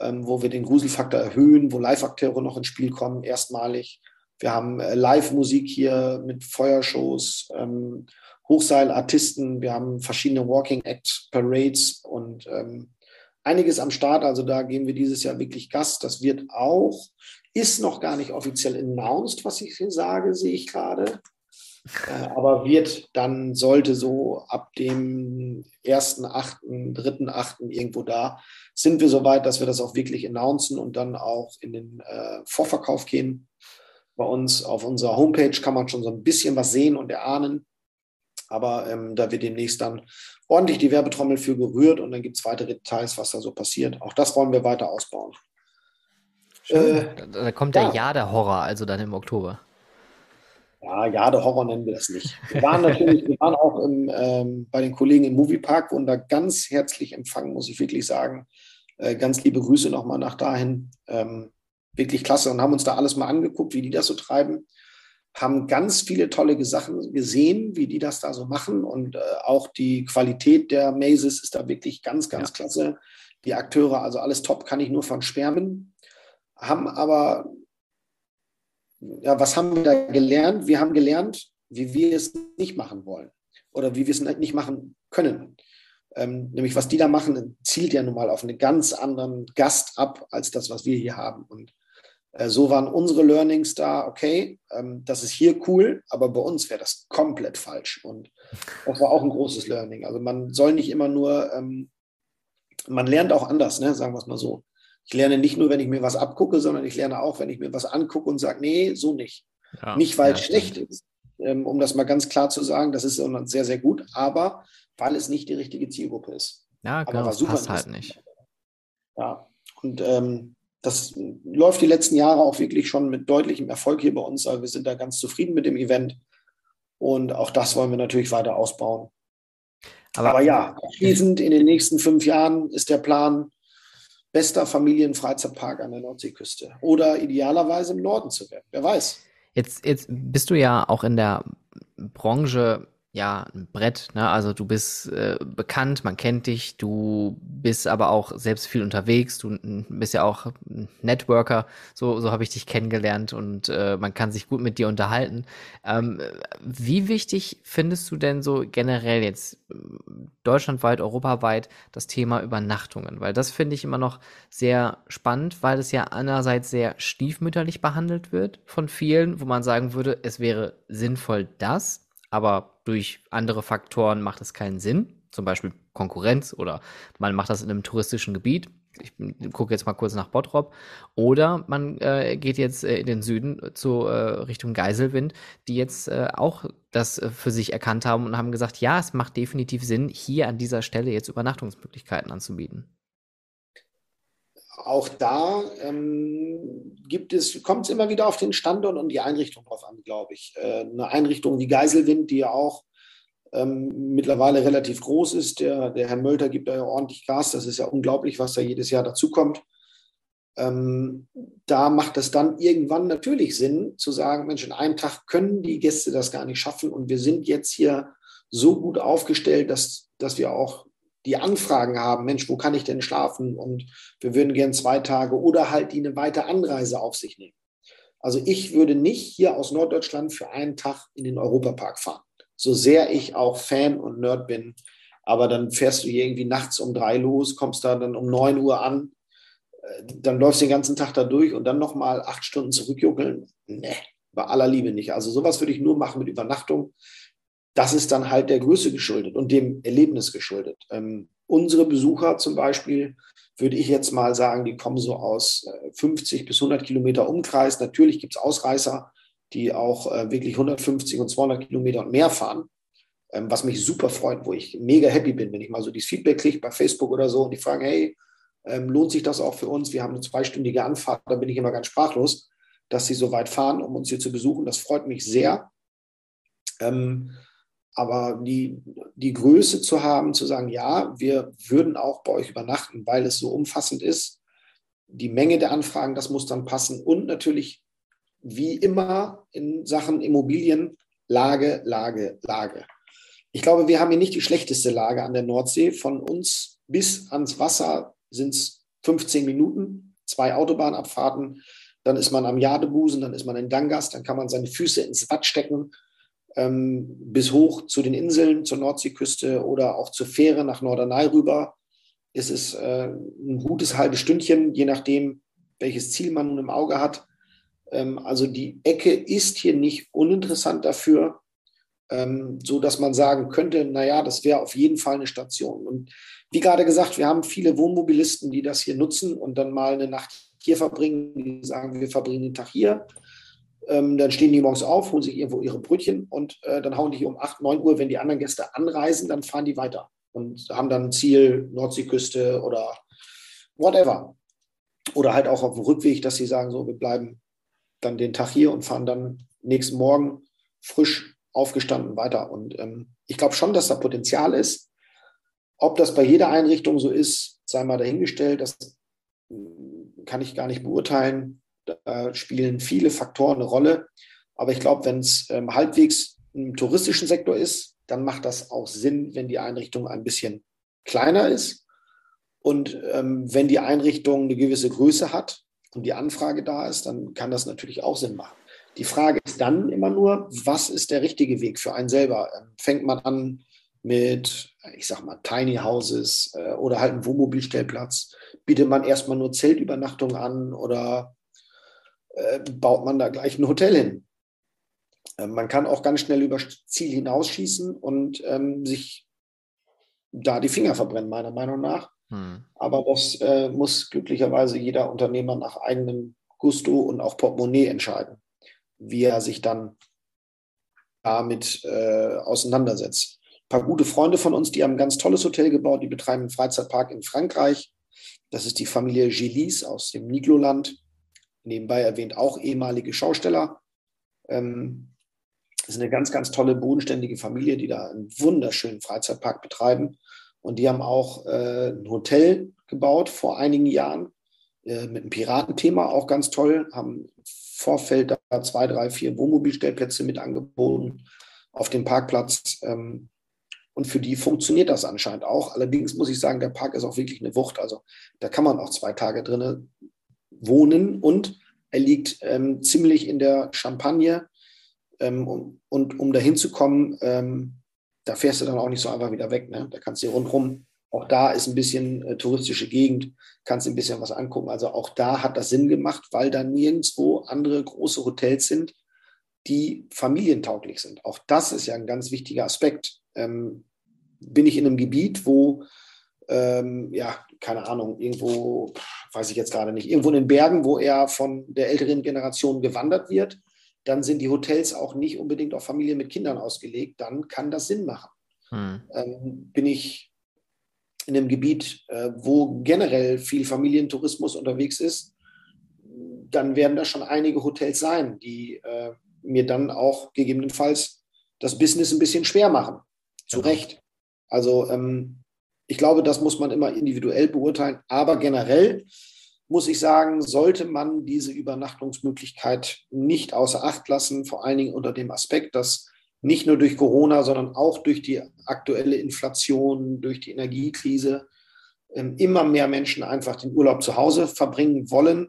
ähm, wo wir den Gruselfaktor erhöhen, wo Live-Akteure noch ins Spiel kommen, erstmalig. Wir haben äh, Live-Musik hier mit Feuershows, ähm, Hochseilartisten, wir haben verschiedene Walking Act Parades und ähm, einiges am Start. Also da geben wir dieses Jahr wirklich Gast. Das wird auch ist noch gar nicht offiziell announced, was ich hier sage, sehe ich gerade. Äh, aber wird dann, sollte so ab dem 1.8., 3.8. irgendwo da, sind wir so weit, dass wir das auch wirklich announcen und dann auch in den äh, Vorverkauf gehen. Bei uns auf unserer Homepage kann man schon so ein bisschen was sehen und erahnen. Aber ähm, da wird demnächst dann ordentlich die Werbetrommel für gerührt und dann gibt es weitere Details, was da so passiert. Auch das wollen wir weiter ausbauen. Äh, da, da, kommt der ja. Jahr der Horror, also dann im Oktober. Ja, Jahr der Horror nennen wir das nicht. Wir waren natürlich, wir waren auch im, ähm, bei den Kollegen im Moviepark, wurden da ganz herzlich empfangen, muss ich wirklich sagen. Äh, ganz liebe Grüße nochmal nach dahin. Ähm, wirklich klasse und haben uns da alles mal angeguckt, wie die das so treiben. Haben ganz viele tolle Sachen gesehen, wie die das da so machen. Und äh, auch die Qualität der Mazes ist da wirklich ganz, ganz ja. klasse. Die Akteure, also alles top, kann ich nur von schwärmen haben aber, ja, was haben wir da gelernt? Wir haben gelernt, wie wir es nicht machen wollen oder wie wir es nicht machen können. Ähm, nämlich was die da machen, zielt ja nun mal auf einen ganz anderen Gast ab als das, was wir hier haben. Und äh, so waren unsere Learnings da, okay, ähm, das ist hier cool, aber bei uns wäre das komplett falsch. Und das war auch ein großes Learning. Also man soll nicht immer nur, ähm, man lernt auch anders, ne, sagen wir es mal so. Ich lerne nicht nur, wenn ich mir was abgucke, sondern ich lerne auch, wenn ich mir was angucke und sage, nee, so nicht. Ja, nicht, weil ja, es schlecht stimmt. ist, ähm, um das mal ganz klar zu sagen, das ist sehr, sehr gut, aber weil es nicht die richtige Zielgruppe ist. Ja, genau, das passt halt nicht. Ja, und ähm, das läuft die letzten Jahre auch wirklich schon mit deutlichem Erfolg hier bei uns. Also wir sind da ganz zufrieden mit dem Event. Und auch das wollen wir natürlich weiter ausbauen. Aber, Aber ja, abschließend in den nächsten fünf Jahren ist der Plan, bester Familienfreizeitpark an der Nordseeküste oder idealerweise im Norden zu werden. Wer weiß. Jetzt, jetzt bist du ja auch in der Branche ja, ein Brett, ne? Also du bist äh, bekannt, man kennt dich, du bist aber auch selbst viel unterwegs, du bist ja auch ein Networker, so, so habe ich dich kennengelernt und äh, man kann sich gut mit dir unterhalten. Ähm, wie wichtig findest du denn so generell jetzt äh, deutschlandweit, europaweit das Thema Übernachtungen? Weil das finde ich immer noch sehr spannend, weil es ja einerseits sehr stiefmütterlich behandelt wird von vielen, wo man sagen würde, es wäre sinnvoll, das aber durch andere Faktoren macht es keinen Sinn, zum Beispiel Konkurrenz oder man macht das in einem touristischen Gebiet. Ich gucke jetzt mal kurz nach Bottrop. Oder man äh, geht jetzt äh, in den Süden zu äh, Richtung Geiselwind, die jetzt äh, auch das äh, für sich erkannt haben und haben gesagt, ja, es macht definitiv Sinn, hier an dieser Stelle jetzt Übernachtungsmöglichkeiten anzubieten auch da ähm, gibt es, kommt es immer wieder auf den Standort und die Einrichtung drauf an, glaube ich. Äh, eine Einrichtung wie Geiselwind, die ja auch ähm, mittlerweile relativ groß ist. Der, der Herr Mölter gibt da ja ordentlich Gas. Das ist ja unglaublich, was da jedes Jahr dazukommt. Ähm, da macht es dann irgendwann natürlich Sinn zu sagen, Mensch, in einem Tag können die Gäste das gar nicht schaffen und wir sind jetzt hier so gut aufgestellt, dass, dass wir auch die Anfragen haben, Mensch, wo kann ich denn schlafen? Und wir würden gern zwei Tage oder halt die eine weite Anreise auf sich nehmen. Also ich würde nicht hier aus Norddeutschland für einen Tag in den Europapark fahren. So sehr ich auch Fan und Nerd bin. Aber dann fährst du hier irgendwie nachts um drei los, kommst da dann um neun Uhr an, äh, dann läufst du den ganzen Tag da durch und dann nochmal acht Stunden zurückjuckeln. Nee, bei aller Liebe nicht. Also sowas würde ich nur machen mit Übernachtung das ist dann halt der Größe geschuldet und dem Erlebnis geschuldet. Ähm, unsere Besucher zum Beispiel, würde ich jetzt mal sagen, die kommen so aus 50 äh, bis 100 Kilometer Umkreis. Natürlich gibt es Ausreißer, die auch äh, wirklich 150 und 200 Kilometer und mehr fahren, ähm, was mich super freut, wo ich mega happy bin, wenn ich mal so dieses Feedback kriege bei Facebook oder so und die fragen, hey, ähm, lohnt sich das auch für uns? Wir haben eine zweistündige Anfahrt, da bin ich immer ganz sprachlos, dass sie so weit fahren, um uns hier zu besuchen. Das freut mich sehr. Ähm, aber die, die Größe zu haben, zu sagen, ja, wir würden auch bei euch übernachten, weil es so umfassend ist, die Menge der Anfragen, das muss dann passen. Und natürlich, wie immer in Sachen Immobilien, Lage, Lage, Lage. Ich glaube, wir haben hier nicht die schlechteste Lage an der Nordsee. Von uns bis ans Wasser sind es 15 Minuten, zwei Autobahnabfahrten. Dann ist man am Jadebusen, dann ist man in Dangas, dann kann man seine Füße ins Watt stecken ähm, bis hoch zu den Inseln, zur Nordseeküste oder auch zur Fähre nach Norderney rüber. Es ist äh, ein gutes halbes Stündchen, je nachdem, welches Ziel man nun im Auge hat. Ähm, also die Ecke ist hier nicht uninteressant dafür, ähm, so dass man sagen könnte, naja, das wäre auf jeden Fall eine Station. Und wie gerade gesagt, wir haben viele Wohnmobilisten, die das hier nutzen und dann mal eine Nacht hier verbringen, die sagen, wir verbringen den Tag hier ähm, dann stehen die morgens auf, holen sich irgendwo ihre Brötchen und äh, dann hauen die um 8, 9 Uhr, wenn die anderen Gäste anreisen, dann fahren die weiter und haben dann ein Ziel, Nordseeküste oder whatever. Oder halt auch auf dem Rückweg, dass sie sagen, so, wir bleiben dann den Tag hier und fahren dann nächsten Morgen frisch aufgestanden weiter. Und ähm, ich glaube schon, dass da Potenzial ist. Ob das bei jeder Einrichtung so ist, sei mal dahingestellt, das hm, kann ich gar nicht beurteilen. Da spielen viele Faktoren eine Rolle. Aber ich glaube, wenn es ähm, halbwegs im touristischen Sektor ist, dann macht das auch Sinn, wenn die Einrichtung ein bisschen kleiner ist. Und ähm, wenn die Einrichtung eine gewisse Größe hat und die Anfrage da ist, dann kann das natürlich auch Sinn machen. Die Frage ist dann immer nur, was ist der richtige Weg für einen selber? Ähm, fängt man an mit, ich sag mal, Tiny Houses äh, oder halt einen Wohnmobilstellplatz? Bietet man erstmal nur Zeltübernachtung an oder äh, baut man da gleich ein Hotel hin. Äh, man kann auch ganz schnell über Ziel hinausschießen und ähm, sich da die Finger verbrennen, meiner Meinung nach. Hm. Aber das äh, muss glücklicherweise jeder Unternehmer nach eigenem Gusto und auch Portemonnaie entscheiden, wie er sich dann damit äh, auseinandersetzt. Ein paar gute Freunde von uns, die haben ein ganz tolles Hotel gebaut, die betreiben einen Freizeitpark in Frankreich. Das ist die Familie Gilis aus dem Nigloland nebenbei erwähnt auch ehemalige Schausteller. Ähm, ist eine ganz, ganz tolle, bodenständige Familie, die da einen wunderschönen Freizeitpark betreiben. Und die haben auch äh, ein Hotel gebaut vor einigen Jahren äh, mit einem Piratenthema, auch ganz toll. Haben im Vorfeld da zwei, drei, vier Wohnmobilstellplätze mit angeboten auf dem Parkplatz. Ähm, und für die funktioniert das anscheinend auch. Allerdings muss ich sagen, der Park ist auch wirklich eine Wucht. Also da kann man auch zwei Tage drinnen wohnen und er liegt ähm, ziemlich in der Champagne. Ähm, und, und, um dahin zu kommen, ähm, da fährst du dann auch nicht so einfach wieder weg. Ne? Da kannst du rundherum, auch da ist ein bisschen äh, touristische Gegend, kannst du ein bisschen was angucken. Also auch da hat das Sinn gemacht, weil da nirgendwo andere große Hotels sind, die familientauglich sind. Auch das ist ja ein ganz wichtiger Aspekt. Ähm, bin ich in einem Gebiet, wo, ähm, ja, keine Ahnung, irgendwo, weiß ich jetzt gerade nicht, irgendwo in den Bergen, wo er von der älteren Generation gewandert wird, dann sind die Hotels auch nicht unbedingt auf Familien mit Kindern ausgelegt, dann kann das Sinn machen. Hm. Ähm, bin ich in einem Gebiet, äh, wo generell viel Familientourismus unterwegs ist, dann werden da schon einige Hotels sein, die äh, mir dann auch gegebenenfalls das Business ein bisschen schwer machen. Zu genau. Recht. Also ähm, ich glaube, das muss man immer individuell beurteilen. Aber generell muss ich sagen, sollte man diese Übernachtungsmöglichkeit nicht außer Acht lassen, vor allen Dingen unter dem Aspekt, dass nicht nur durch Corona, sondern auch durch die aktuelle Inflation, durch die Energiekrise ähm, immer mehr Menschen einfach den Urlaub zu Hause verbringen wollen,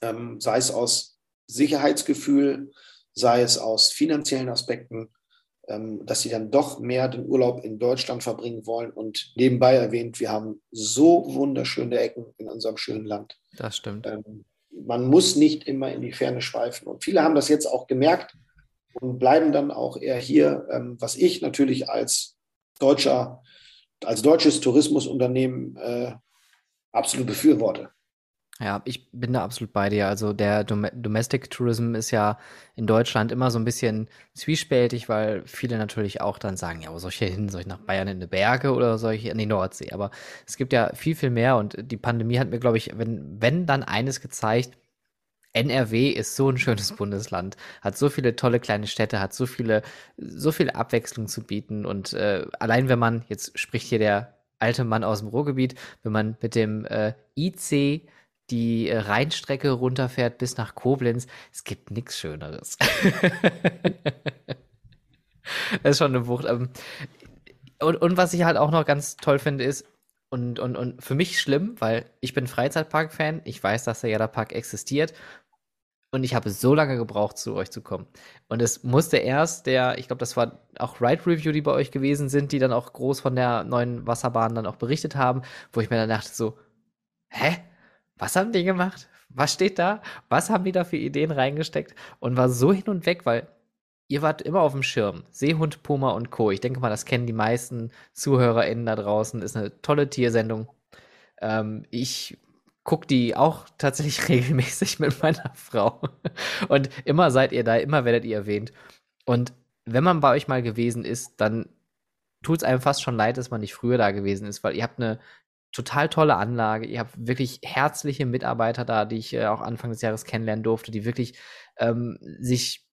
ähm, sei es aus Sicherheitsgefühl, sei es aus finanziellen Aspekten, dass sie dann doch mehr den Urlaub in Deutschland verbringen wollen. Und nebenbei erwähnt, wir haben so wunderschöne Ecken in unserem schönen Land. Das stimmt. Ähm, man muss nicht immer in die Ferne schweifen. Und viele haben das jetzt auch gemerkt und bleiben dann auch eher hier, ähm, was ich natürlich als deutscher, als deutsches Tourismusunternehmen äh, absolut befürworte. Ja, ich bin da absolut bei dir. Also der Dom Domestic Tourism ist ja in Deutschland immer so ein bisschen zwiespältig, weil viele natürlich auch dann sagen, ja, wo soll ich hier hin? Soll ich nach Bayern in die Berge oder soll ich in die Nordsee? Aber es gibt ja viel, viel mehr und die Pandemie hat mir, glaube ich, wenn, wenn dann eines gezeigt, NRW ist so ein schönes Bundesland, hat so viele tolle kleine Städte, hat so viele, so viel Abwechslung zu bieten und äh, allein wenn man, jetzt spricht hier der alte Mann aus dem Ruhrgebiet, wenn man mit dem äh, IC die äh, Rheinstrecke runterfährt bis nach Koblenz. Es gibt nichts Schöneres. (laughs) das ist schon eine Wucht. Ähm, und, und was ich halt auch noch ganz toll finde, ist, und, und, und für mich schlimm, weil ich bin Freizeitpark-Fan, ich weiß, dass der Jada-Park existiert und ich habe so lange gebraucht, zu euch zu kommen. Und es musste erst der, ich glaube, das war auch Ride Review, die bei euch gewesen sind, die dann auch groß von der neuen Wasserbahn dann auch berichtet haben, wo ich mir dann dachte so, hä? Was haben die gemacht? Was steht da? Was haben die da für Ideen reingesteckt? Und war so hin und weg, weil ihr wart immer auf dem Schirm. Seehund, Puma und Co. Ich denke mal, das kennen die meisten ZuhörerInnen da draußen. Ist eine tolle Tiersendung. Ähm, ich gucke die auch tatsächlich (laughs) regelmäßig mit meiner Frau. Und immer seid ihr da, immer werdet ihr erwähnt. Und wenn man bei euch mal gewesen ist, dann tut es einem fast schon leid, dass man nicht früher da gewesen ist, weil ihr habt eine total tolle Anlage. Ihr habt wirklich herzliche Mitarbeiter da, die ich äh, auch Anfang des Jahres kennenlernen durfte, die wirklich ähm, sich,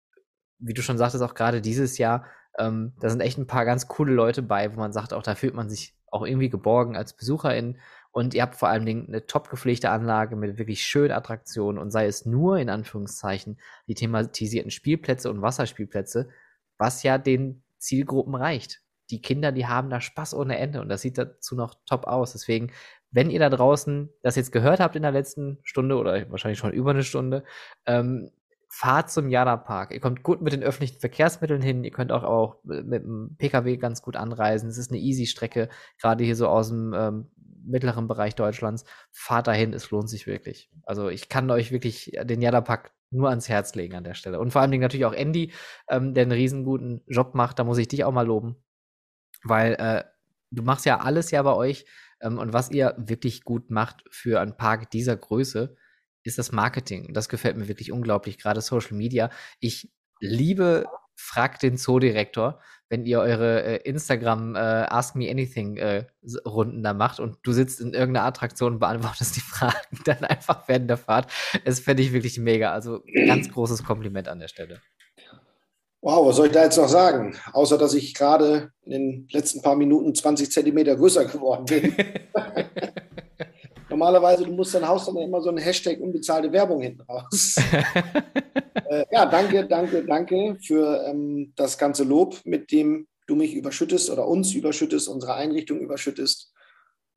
wie du schon sagtest, auch gerade dieses Jahr, ähm, da sind echt ein paar ganz coole Leute bei, wo man sagt, auch da fühlt man sich auch irgendwie geborgen als Besucherin. Und ihr habt vor allen Dingen eine top gepflegte Anlage mit wirklich schönen Attraktionen und sei es nur in Anführungszeichen die thematisierten Spielplätze und Wasserspielplätze, was ja den Zielgruppen reicht die Kinder, die haben da Spaß ohne Ende und das sieht dazu noch top aus. Deswegen, wenn ihr da draußen das jetzt gehört habt in der letzten Stunde oder wahrscheinlich schon über eine Stunde, ähm, fahrt zum Jana Park. Ihr kommt gut mit den öffentlichen Verkehrsmitteln hin. Ihr könnt auch, auch mit dem Pkw ganz gut anreisen. Es ist eine easy Strecke, gerade hier so aus dem ähm, mittleren Bereich Deutschlands. Fahrt dahin, es lohnt sich wirklich. Also ich kann euch wirklich den Jana Park nur ans Herz legen an der Stelle. Und vor allen Dingen natürlich auch Andy, ähm, der einen riesen guten Job macht. Da muss ich dich auch mal loben weil äh, du machst ja alles ja bei euch ähm, und was ihr wirklich gut macht für einen Park dieser Größe, ist das Marketing. Das gefällt mir wirklich unglaublich, gerade Social Media. Ich liebe Frag den Zoodirektor, wenn ihr eure äh, Instagram äh, Ask Me Anything äh, Runden da macht und du sitzt in irgendeiner Attraktion und beantwortest die (laughs) Fragen dann einfach während der Fahrt. Das fände ich wirklich mega. Also ganz großes Kompliment an der Stelle. Wow, was soll ich da jetzt noch sagen? Außer, dass ich gerade in den letzten paar Minuten 20 Zentimeter größer geworden bin. (laughs) (laughs) Normalerweise, du musst dein Haus dann immer so ein Hashtag unbezahlte Werbung hinten raus. (laughs) äh, ja, danke, danke, danke für ähm, das ganze Lob, mit dem du mich überschüttest oder uns überschüttest, unsere Einrichtung überschüttest.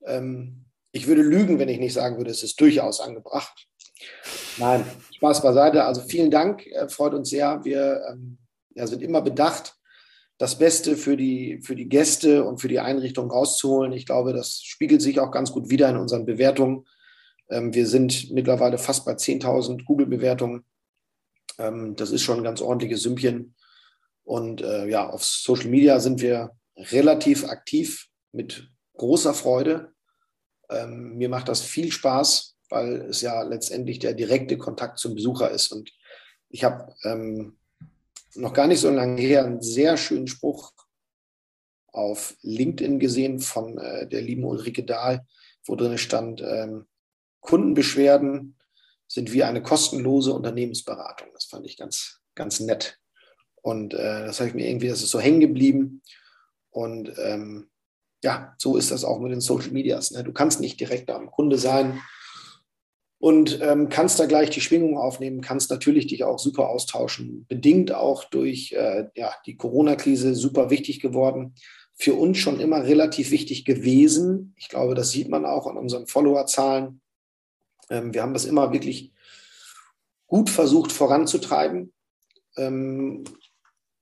Ähm, ich würde lügen, wenn ich nicht sagen würde, es ist durchaus angebracht. Nein, Spaß beiseite. Also vielen Dank, äh, freut uns sehr. Wir ähm, ja, sind immer bedacht, das Beste für die, für die Gäste und für die Einrichtung rauszuholen. Ich glaube, das spiegelt sich auch ganz gut wieder in unseren Bewertungen. Ähm, wir sind mittlerweile fast bei 10.000 Google-Bewertungen. Ähm, das ist schon ein ganz ordentliches Sümpchen. Und äh, ja, auf Social Media sind wir relativ aktiv mit großer Freude. Ähm, mir macht das viel Spaß, weil es ja letztendlich der direkte Kontakt zum Besucher ist. Und ich habe noch gar nicht so lange her einen sehr schönen Spruch auf LinkedIn gesehen von äh, der lieben Ulrike Dahl, wo drin stand, ähm, Kundenbeschwerden sind wie eine kostenlose Unternehmensberatung. Das fand ich ganz, ganz nett. Und äh, das habe ich mir irgendwie, das ist so hängen geblieben. Und ähm, ja, so ist das auch mit den Social Medias. Ne? Du kannst nicht direkt am Kunde sein und ähm, kannst da gleich die Schwingung aufnehmen, kannst natürlich dich auch super austauschen, bedingt auch durch äh, ja, die Corona-Krise super wichtig geworden. Für uns schon immer relativ wichtig gewesen. Ich glaube, das sieht man auch an unseren Followerzahlen. Ähm, wir haben das immer wirklich gut versucht voranzutreiben. Ähm,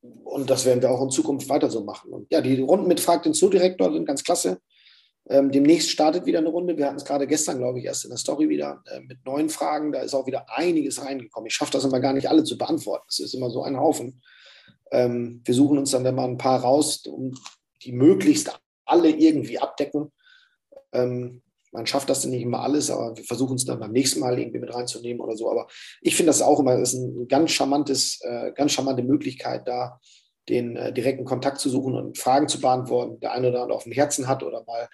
und das werden wir auch in Zukunft weiter so machen. Und ja, die Runden mit Frag den Zoodirektor sind ganz klasse. Ähm, demnächst startet wieder eine Runde. Wir hatten es gerade gestern, glaube ich, erst in der Story wieder äh, mit neuen Fragen. Da ist auch wieder einiges reingekommen. Ich schaffe das immer gar nicht alle zu beantworten. Das ist immer so ein Haufen. Ähm, wir suchen uns dann immer ein paar raus, um die möglichst alle irgendwie abdecken. Ähm, man schafft das dann nicht immer alles, aber wir versuchen es dann beim nächsten Mal irgendwie mit reinzunehmen oder so. Aber ich finde das auch immer, das ist ein ganz charmantes, äh, ganz charmante Möglichkeit, da den äh, direkten Kontakt zu suchen und Fragen zu beantworten, der eine oder andere auf dem Herzen hat oder mal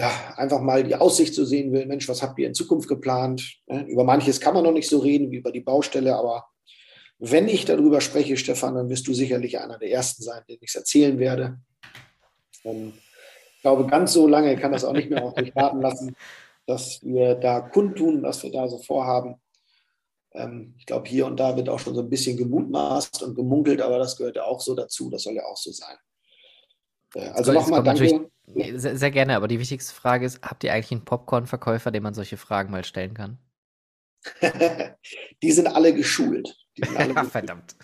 ja, einfach mal die Aussicht zu sehen will, Mensch, was habt ihr in Zukunft geplant? Über manches kann man noch nicht so reden wie über die Baustelle, aber wenn ich darüber spreche, Stefan, dann wirst du sicherlich einer der Ersten sein, den ich es erzählen werde. Und ich glaube, ganz so lange kann das auch nicht mehr auf mich warten lassen, dass wir da kundtun, was wir da so vorhaben. Ähm, ich glaube, hier und da wird auch schon so ein bisschen gemutmaßt und gemunkelt, aber das gehört ja auch so dazu. Das soll ja auch so sein. Äh, also nochmal danke. Sehr, sehr, gerne, aber die wichtigste Frage ist, habt ihr eigentlich einen Popcorn-Verkäufer, dem man solche Fragen mal stellen kann? (laughs) die sind alle geschult. Sind alle (laughs) geschult. Verdammt.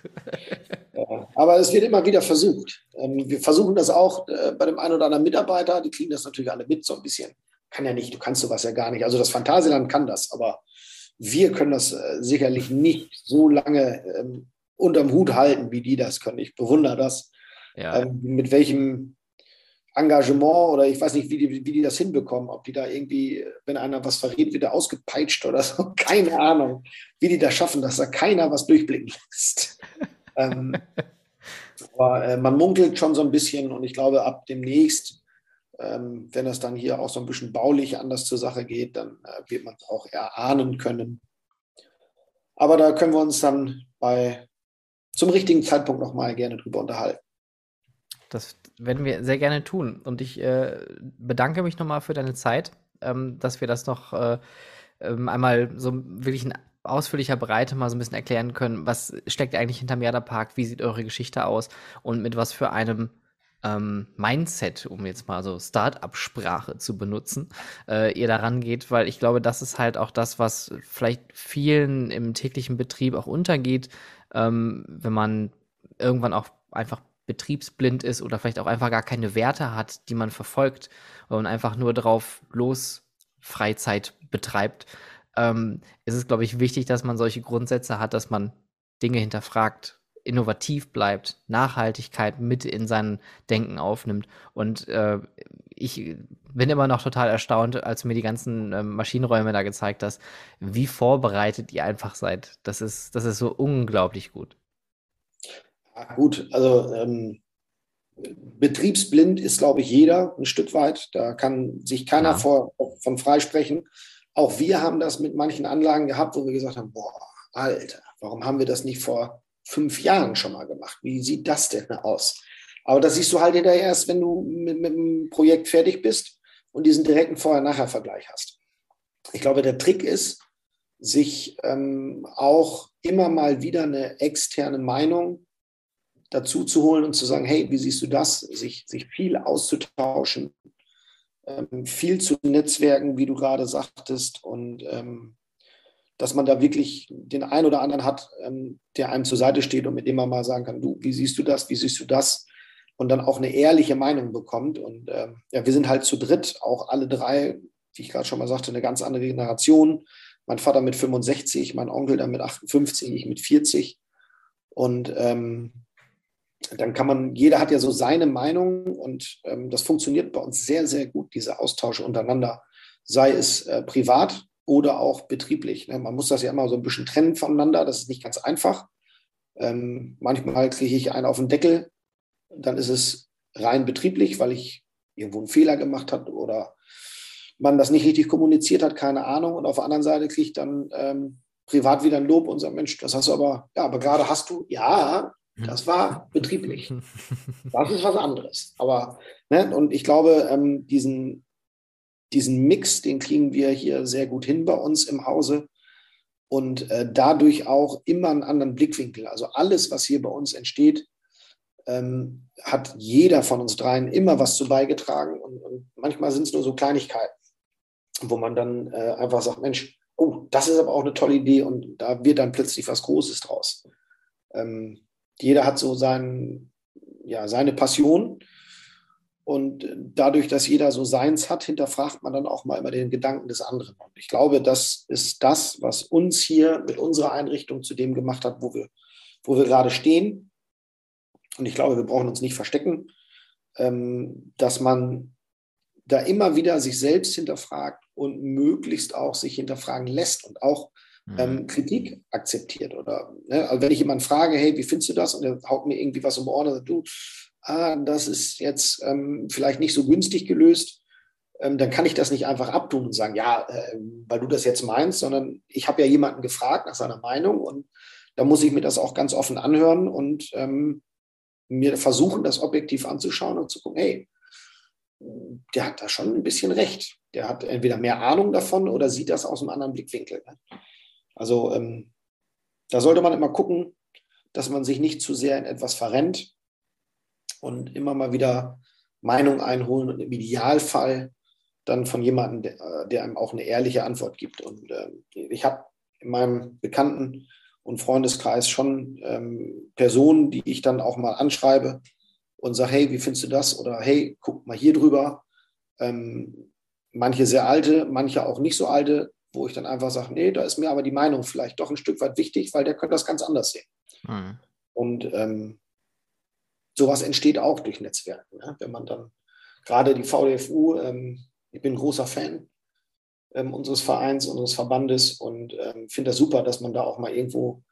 Ja, aber es wird immer wieder versucht. Ähm, wir versuchen das auch äh, bei dem einen oder anderen Mitarbeiter, die kriegen das natürlich alle mit, so ein bisschen. Kann ja nicht, du kannst sowas ja gar nicht. Also das Phantasialand kann das, aber wir können das äh, sicherlich nicht so lange ähm, unterm Hut halten, wie die das können. Ich bewundere das ja. ähm, mit welchem Engagement oder ich weiß nicht, wie die, wie die das hinbekommen, ob die da irgendwie, wenn einer was verrät, wieder ausgepeitscht oder so, (laughs) keine Ahnung, wie die das schaffen, dass da keiner was durchblicken lässt. (laughs) ähm, aber äh, man munkelt schon so ein bisschen und ich glaube, ab demnächst, ähm, wenn es dann hier auch so ein bisschen baulich anders zur Sache geht, dann äh, wird man es auch erahnen können. Aber da können wir uns dann bei zum richtigen Zeitpunkt nochmal gerne drüber unterhalten. Das werden wir sehr gerne tun. Und ich äh, bedanke mich nochmal für deine Zeit, ähm, dass wir das noch äh, ähm, einmal so wirklich in ausführlicher Breite mal so ein bisschen erklären können, was steckt eigentlich hinterm Merda Park, wie sieht eure Geschichte aus? Und mit was für einem ähm, Mindset, um jetzt mal so Start-up-Sprache zu benutzen, äh, ihr daran geht, weil ich glaube, das ist halt auch das, was vielleicht vielen im täglichen Betrieb auch untergeht, ähm, wenn man irgendwann auch einfach betriebsblind ist oder vielleicht auch einfach gar keine Werte hat, die man verfolgt und einfach nur drauf los Freizeit betreibt, ähm, ist es, glaube ich, wichtig, dass man solche Grundsätze hat, dass man Dinge hinterfragt, innovativ bleibt, Nachhaltigkeit mit in sein Denken aufnimmt. Und äh, ich bin immer noch total erstaunt, als du mir die ganzen äh, Maschinenräume da gezeigt hast, wie vorbereitet ihr einfach seid. Das ist, das ist so unglaublich gut. Gut, also ähm, betriebsblind ist, glaube ich, jeder ein Stück weit. Da kann sich keiner ja. vor, von freisprechen. Auch wir haben das mit manchen Anlagen gehabt, wo wir gesagt haben, boah, Alter, warum haben wir das nicht vor fünf Jahren schon mal gemacht. Wie sieht das denn aus? Aber das siehst du halt hinterher erst, wenn du mit, mit dem Projekt fertig bist und diesen direkten Vorher-Nachher-Vergleich hast. Ich glaube, der Trick ist, sich ähm, auch immer mal wieder eine externe Meinung dazu zu holen und zu sagen, hey, wie siehst du das? Sich, sich viel auszutauschen, ähm, viel zu netzwerken, wie du gerade sagtest, und ähm, dass man da wirklich den einen oder anderen hat, ähm, der einem zur Seite steht und mit dem man mal sagen kann, du, wie siehst du das, wie siehst du das? Und dann auch eine ehrliche Meinung bekommt. Und ja, wir sind halt zu dritt, auch alle drei, wie ich gerade schon mal sagte, eine ganz andere Generation. Mein Vater mit 65, mein Onkel dann mit 58, ich mit 40. Und ähm, dann kann man, jeder hat ja so seine Meinung und ähm, das funktioniert bei uns sehr, sehr gut, diese Austausche untereinander, sei es äh, privat oder auch betrieblich. Ne? Man muss das ja immer so ein bisschen trennen voneinander, das ist nicht ganz einfach. Ähm, manchmal kriege ich einen auf den Deckel, dann ist es rein betrieblich, weil ich irgendwo einen Fehler gemacht habe oder man das nicht richtig kommuniziert hat, keine Ahnung. Und auf der anderen Seite kriege ich dann ähm, privat wieder ein Lob und sage, Mensch, das hast du aber, ja, aber gerade hast du, ja, das war betrieblich. (laughs) Das ist was anderes. Aber, ne, und ich glaube, ähm, diesen, diesen Mix, den kriegen wir hier sehr gut hin bei uns im Hause und äh, dadurch auch immer einen anderen Blickwinkel. Also alles, was hier bei uns entsteht, ähm, hat jeder von uns dreien immer was zu beigetragen und, und manchmal sind es nur so Kleinigkeiten, wo man dann äh, einfach sagt, Mensch, oh, das ist aber auch eine tolle Idee und da wird dann plötzlich was Großes draus. Ähm, jeder hat so sein, ja, seine Passion. Und dadurch, dass jeder so seins hat, hinterfragt man dann auch mal immer den Gedanken des anderen. Und ich glaube, das ist das, was uns hier mit unserer Einrichtung zu dem gemacht hat, wo wir, wo wir gerade stehen. Und ich glaube, wir brauchen uns nicht verstecken, ähm, dass man da immer wieder sich selbst hinterfragt und möglichst auch sich hinterfragen lässt und auch. Ähm, Kritik akzeptiert. Oder ne? also wenn ich jemanden frage, hey, wie findest du das? Und er haut mir irgendwie was um Ohren und sagt, du, ah, das ist jetzt ähm, vielleicht nicht so günstig gelöst, ähm, dann kann ich das nicht einfach abtun und sagen, ja, äh, weil du das jetzt meinst, sondern ich habe ja jemanden gefragt nach seiner Meinung und da muss ich mir das auch ganz offen anhören und ähm, mir versuchen, das objektiv anzuschauen und zu gucken, hey, der hat da schon ein bisschen recht. Der hat entweder mehr Ahnung davon oder sieht das aus einem anderen Blickwinkel. Ne? Also ähm, da sollte man immer gucken, dass man sich nicht zu sehr in etwas verrennt und immer mal wieder Meinung einholen und im Idealfall dann von jemandem, der, äh, der einem auch eine ehrliche Antwort gibt. Und äh, ich habe in meinem Bekannten- und Freundeskreis schon ähm, Personen, die ich dann auch mal anschreibe und sage, hey, wie findest du das? Oder hey, guck mal hier drüber. Ähm, manche sehr alte, manche auch nicht so alte, wo ich dann einfach sage, nee, da ist mir aber die Meinung vielleicht doch ein Stück weit wichtig, weil der könnte das ganz anders sehen. Mhm. Und ähm, sowas entsteht auch durch Netzwerken. Ne? Wenn man dann gerade die VDFU, ähm, ich bin ein großer Fan ähm, unseres Vereins, unseres Verbandes und ähm, finde das super, dass man da auch mal irgendwo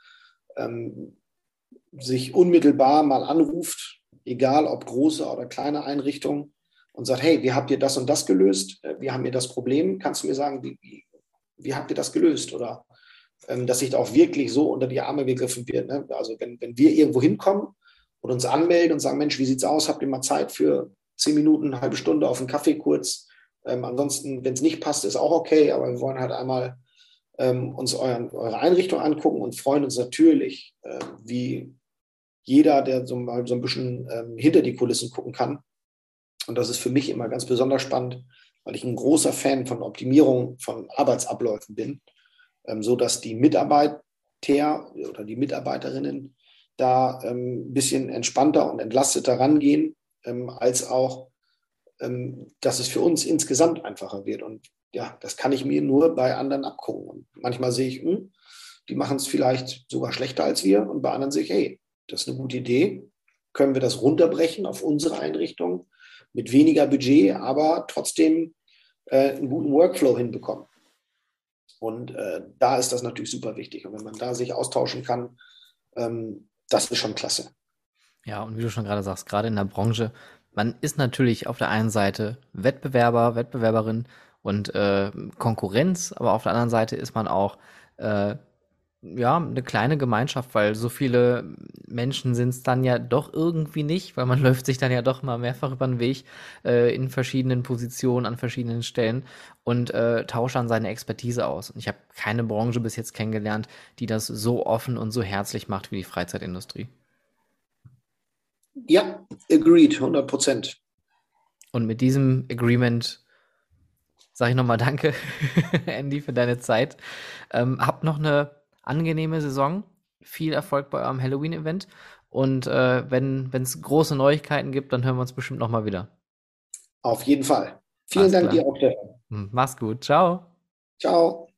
ähm, sich unmittelbar mal anruft, egal ob große oder kleine Einrichtungen, und sagt, hey, wie habt ihr das und das gelöst? Äh, wir haben hier das Problem. Kannst du mir sagen, wie, wie, habt ihr das gelöst? Oder ähm, dass sich da auch wirklich so unter die Arme gegriffen wird. Ne? Also wenn, wenn wir irgendwo hinkommen und uns anmelden und sagen, Mensch, wie sieht's aus? Habt ihr mal Zeit für zehn Minuten, halbe Stunde auf einen Kaffee kurz? Ähm, ansonsten, wenn es nicht passt, ist auch okay, aber wir wollen halt einmal ähm, uns euren, eure Einrichtung angucken und freuen uns natürlich, äh, wie jeder, der so mal so ein bisschen ähm, hinter die Kulissen gucken kann. Und das ist für mich immer ganz besonders spannend, weil ich ein großer Fan von Optimierung von Arbeitsabläufen bin, ähm, so dass die Mitarbeiter oder die Mitarbeiterinnen da ähm, ein bisschen entspannter und entlasteter rangehen, ähm, als auch, ähm, dass es für uns insgesamt einfacher wird. Und ja, das kann ich mir nur bei anderen abgucken. Und manchmal sehe ich, mh, hm, die machen es vielleicht sogar schlechter als wir. Und bei anderen sehe ich, hey, das ist eine gute Idee. Können wir das runterbrechen auf unsere Einrichtung? Mit weniger Budget, aber trotzdem äh, einen guten Workflow hinbekommen. Und äh, da ist das natürlich super wichtig. Und wenn man da sich austauschen kann, ähm, das ist schon klasse. Ja, und wie du schon gerade sagst, gerade in der Branche, man ist natürlich auf der einen Seite Wettbewerber, Wettbewerberin und äh, Konkurrenz, aber auf der anderen Seite ist man auch äh, ja, eine kleine Gemeinschaft, weil so viele Menschen sind es dann ja doch irgendwie nicht, weil man (laughs) läuft sich dann ja doch mal mehrfach über den Weg äh, in verschiedenen Positionen, an verschiedenen Stellen und äh, tauscht dann seine Expertise aus. Und ich habe keine Branche bis jetzt kennengelernt, die das so offen und so herzlich macht wie die Freizeitindustrie. Ja, agreed, 100 Prozent. Und mit diesem Agreement sage ich nochmal Danke, (laughs) Andy, für deine Zeit. Ähm, habt noch eine angenehme Saison. Viel Erfolg bei eurem Halloween-Event. Und äh, wenn es große Neuigkeiten gibt, dann hören wir uns bestimmt nochmal wieder. Auf jeden Fall. Vielen Alles Dank klar. dir auch, Stefan. Hm, mach's gut. Ciao. Ciao.